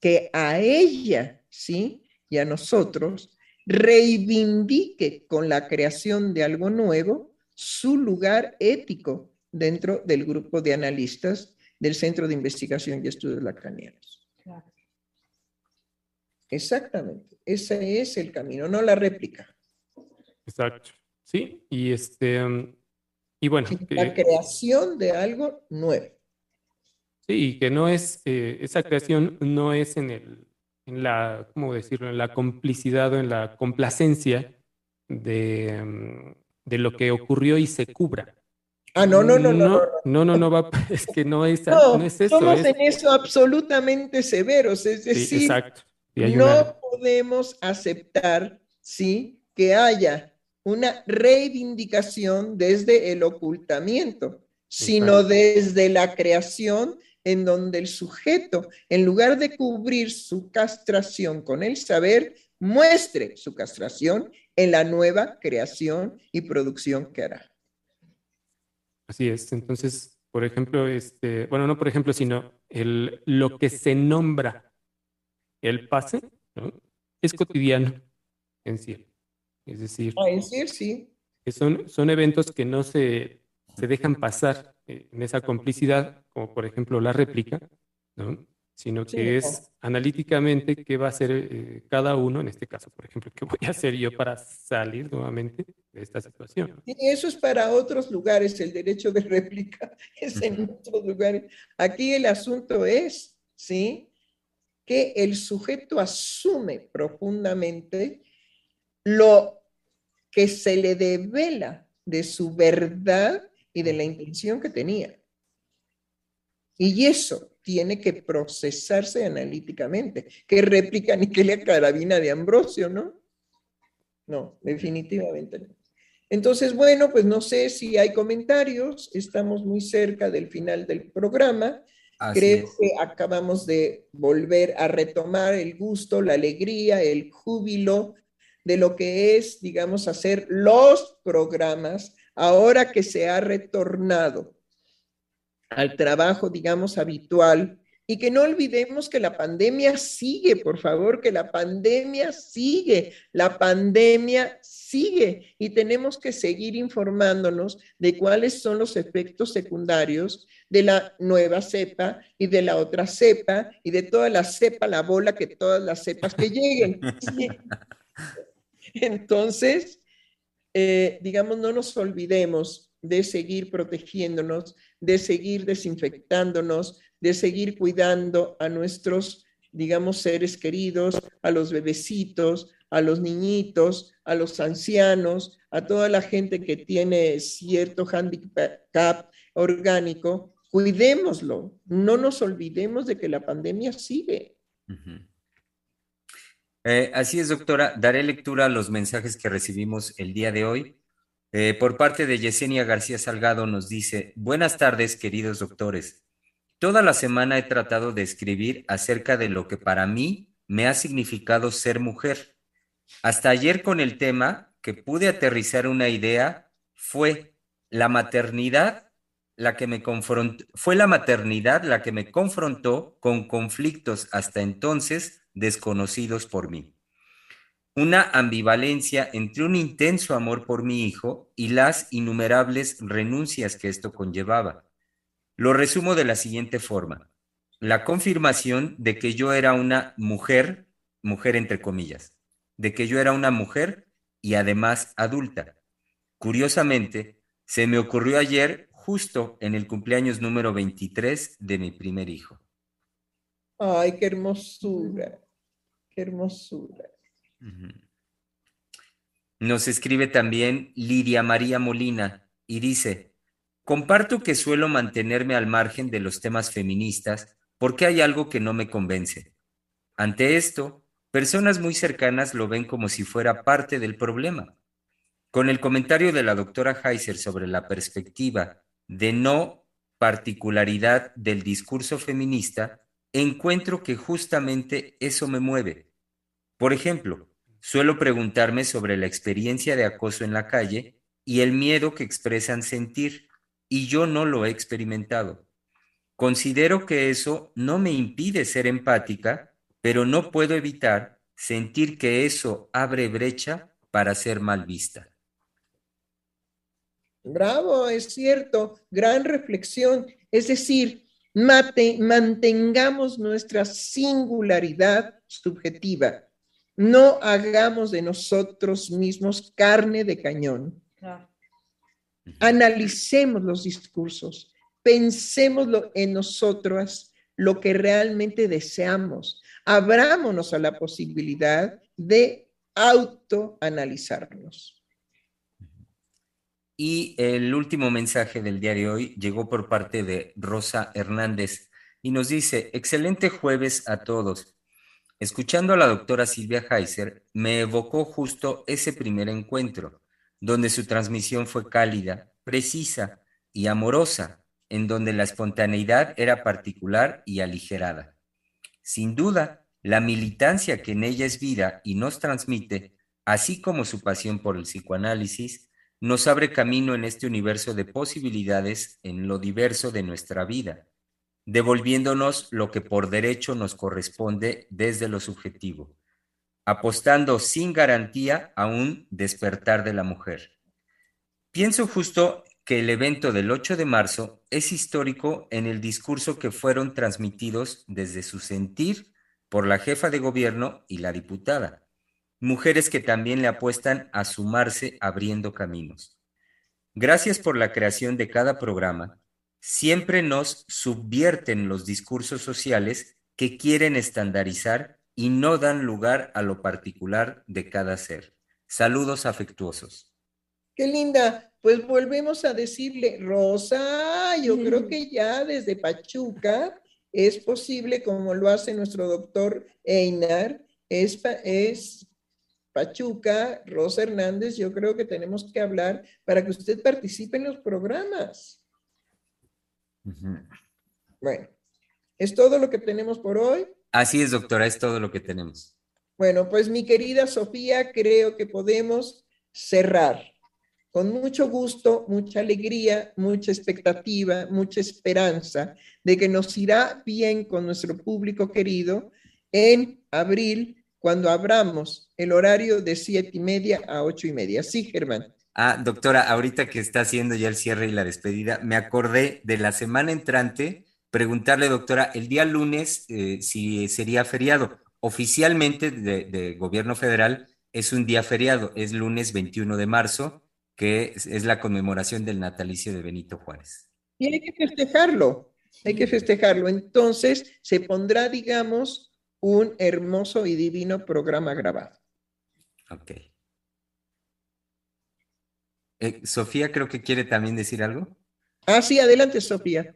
que a ella, ¿sí? Y a nosotros reivindique con la creación de algo nuevo su lugar ético dentro del grupo de analistas del Centro de Investigación y Estudios Lacanianos. Exactamente, ese es el camino, no la réplica. Exacto, sí, y este, y bueno. La creación de algo nuevo. Sí, y que no es, eh, esa creación no es en el, en la, ¿cómo decirlo?, en la complicidad o en la complacencia de, mm, de lo que ocurrió y se cubra. Ah, no, no, no, no. No, no, no, va, es que no es, no, eso. Somos en eso absolutamente severos, es decir, no podemos aceptar, ¿sí?, que haya una reivindicación desde el ocultamiento, sino desde la creación en donde el sujeto, en lugar de cubrir su castración con el saber, muestre su castración en la nueva creación y producción que hará. Así es. Entonces, por ejemplo, este, bueno, no por ejemplo, sino el, lo que se nombra el pase, ¿no? es cotidiano en sí. Es decir, en sí, sí. que son, son eventos que no se, se dejan pasar eh, en esa complicidad, como por ejemplo la réplica, ¿no? Sino que es analíticamente qué va a hacer eh, cada uno, en este caso, por ejemplo, qué voy a hacer yo para salir nuevamente de esta situación. Y eso es para otros lugares, el derecho de réplica es en otros lugares. Aquí el asunto es, ¿sí? Que el sujeto asume profundamente lo que se le devela de su verdad y de la intención que tenía. Y eso tiene que procesarse analíticamente. ¿Qué réplica ni qué la carabina de Ambrosio, no? No, definitivamente no. Entonces, bueno, pues no sé si hay comentarios. Estamos muy cerca del final del programa. Así Creo es. que acabamos de volver a retomar el gusto, la alegría, el júbilo de lo que es, digamos, hacer los programas ahora que se ha retornado al trabajo, digamos, habitual. Y que no olvidemos que la pandemia sigue, por favor, que la pandemia sigue, la pandemia sigue y tenemos que seguir informándonos de cuáles son los efectos secundarios de la nueva cepa y de la otra cepa y de toda la cepa, la bola, que todas las cepas que lleguen. Sí. Entonces, eh, digamos, no nos olvidemos de seguir protegiéndonos, de seguir desinfectándonos, de seguir cuidando a nuestros, digamos, seres queridos, a los bebecitos, a los niñitos, a los ancianos, a toda la gente que tiene cierto handicap orgánico, cuidémoslo, no nos olvidemos de que la pandemia sigue. Eh, así es, doctora. Daré lectura a los mensajes que recibimos el día de hoy. Eh, por parte de Yesenia García Salgado nos dice, buenas tardes, queridos doctores. Toda la semana he tratado de escribir acerca de lo que para mí me ha significado ser mujer. Hasta ayer con el tema que pude aterrizar una idea fue la maternidad la que me confrontó, fue la maternidad la que me confrontó con conflictos hasta entonces desconocidos por mí. Una ambivalencia entre un intenso amor por mi hijo y las innumerables renuncias que esto conllevaba. Lo resumo de la siguiente forma. La confirmación de que yo era una mujer, mujer entre comillas, de que yo era una mujer y además adulta. Curiosamente, se me ocurrió ayer justo en el cumpleaños número 23 de mi primer hijo. Ay, qué hermosura, qué hermosura. Nos escribe también Lidia María Molina y dice, comparto que suelo mantenerme al margen de los temas feministas porque hay algo que no me convence. Ante esto, personas muy cercanas lo ven como si fuera parte del problema. Con el comentario de la doctora Heiser sobre la perspectiva de no particularidad del discurso feminista, encuentro que justamente eso me mueve. Por ejemplo, suelo preguntarme sobre la experiencia de acoso en la calle y el miedo que expresan sentir, y yo no lo he experimentado. Considero que eso no me impide ser empática, pero no puedo evitar sentir que eso abre brecha para ser mal vista. Bravo, es cierto, gran reflexión. Es decir, mate, mantengamos nuestra singularidad subjetiva. No hagamos de nosotros mismos carne de cañón. Claro. Analicemos los discursos, pensémoslo en nosotras, lo que realmente deseamos. Abrámonos a la posibilidad de autoanalizarnos. Y el último mensaje del día de hoy llegó por parte de Rosa Hernández y nos dice, excelente jueves a todos. Escuchando a la doctora Silvia Heiser, me evocó justo ese primer encuentro, donde su transmisión fue cálida, precisa y amorosa, en donde la espontaneidad era particular y aligerada. Sin duda, la militancia que en ella es vida y nos transmite, así como su pasión por el psicoanálisis, nos abre camino en este universo de posibilidades en lo diverso de nuestra vida, devolviéndonos lo que por derecho nos corresponde desde lo subjetivo, apostando sin garantía a un despertar de la mujer. Pienso justo que el evento del 8 de marzo es histórico en el discurso que fueron transmitidos desde su sentir por la jefa de gobierno y la diputada, mujeres que también le apuestan a sumarse abriendo caminos. Gracias por la creación de cada programa. Siempre nos subvierten los discursos sociales que quieren estandarizar y no dan lugar a lo particular de cada ser. Saludos afectuosos. Qué linda. Pues volvemos a decirle, Rosa, yo creo que ya desde Pachuca es posible, como lo hace nuestro doctor Einar, es, es Pachuca, Rosa Hernández, yo creo que tenemos que hablar para que usted participe en los programas. Bueno, ¿es todo lo que tenemos por hoy? Así es, doctora, es todo lo que tenemos. Bueno, pues mi querida Sofía, creo que podemos cerrar con mucho gusto, mucha alegría, mucha expectativa, mucha esperanza de que nos irá bien con nuestro público querido en abril, cuando abramos el horario de siete y media a ocho y media. Sí, Germán. Ah, doctora, ahorita que está haciendo ya el cierre y la despedida, me acordé de la semana entrante preguntarle, doctora, el día lunes eh, si sería feriado. Oficialmente de, de gobierno federal es un día feriado, es lunes 21 de marzo que es, la conmemoración del natalicio de Benito Juárez. Y hay que festejarlo, hay que festejarlo. Entonces se pondrá, digamos, un hermoso y divino programa grabado. Ok. Eh, Sofía creo que quiere también decir algo. Ah, sí, adelante, Sofía.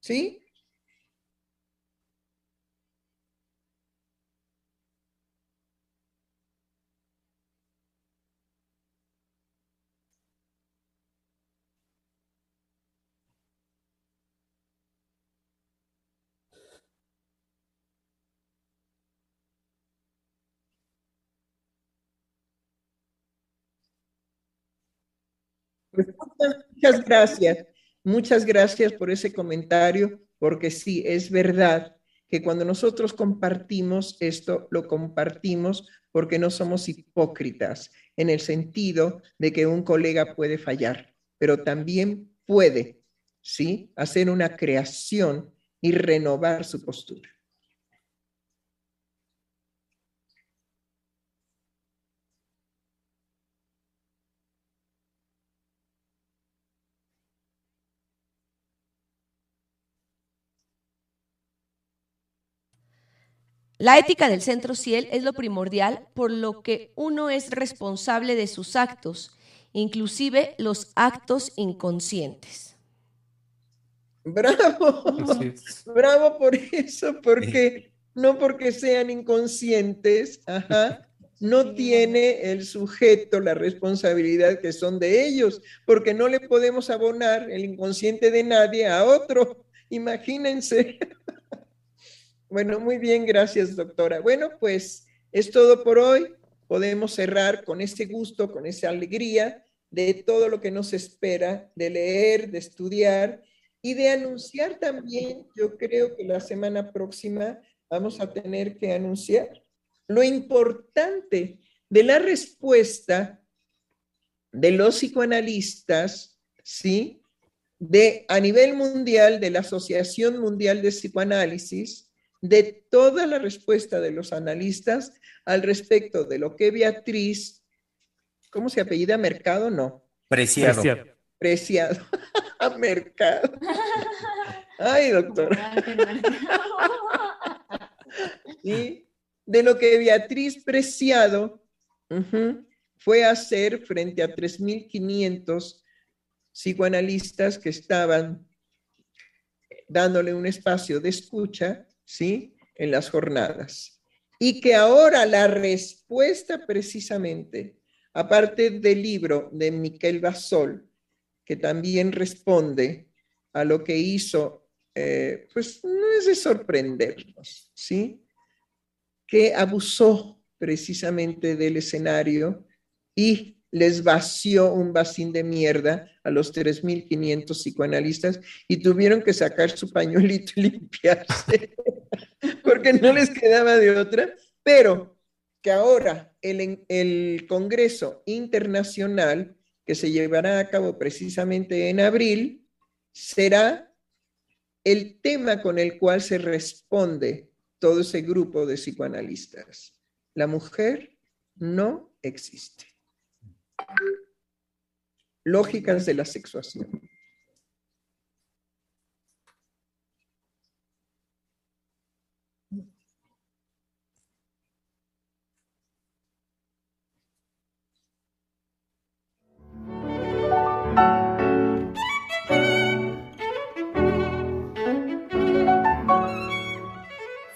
¿Sí? Pues muchas gracias. Muchas gracias por ese comentario, porque sí, es verdad que cuando nosotros compartimos esto, lo compartimos porque no somos hipócritas, en el sentido de que un colega puede fallar, pero también puede, ¿sí? Hacer una creación y renovar su postura. La ética del centro Ciel es lo primordial por lo que uno es responsable de sus actos, inclusive los actos inconscientes. Bravo, bravo por eso, porque no porque sean inconscientes, no tiene el sujeto la responsabilidad que son de ellos, porque no le podemos abonar el inconsciente de nadie a otro. Imagínense. Bueno, muy bien, gracias, doctora. Bueno, pues es todo por hoy. Podemos cerrar con este gusto, con esa alegría de todo lo que nos espera, de leer, de estudiar y de anunciar también, yo creo que la semana próxima vamos a tener que anunciar lo importante de la respuesta de los psicoanalistas, ¿sí? De a nivel mundial, de la Asociación Mundial de Psicoanálisis, de toda la respuesta de los analistas al respecto de lo que Beatriz, ¿cómo se apellida? Mercado, no. Preciado. Preciado. Mercado. Ay, doctor. y de lo que Beatriz Preciado fue a hacer frente a 3.500 psicoanalistas que estaban dándole un espacio de escucha ¿sí? En las jornadas. Y que ahora la respuesta precisamente, aparte del libro de Miquel Basol, que también responde a lo que hizo, eh, pues no es de sorprendernos, ¿sí? Que abusó precisamente del escenario y les vació un vacín de mierda a los 3.500 psicoanalistas y tuvieron que sacar su pañuelito y limpiarse, porque no les quedaba de otra, pero que ahora el, Congreso Internacional, que se llevará a cabo precisamente en abril, será el tema con el cual se responde todo ese grupo de psicoanalistas. La mujer no existe. Lógicas de la sexuación.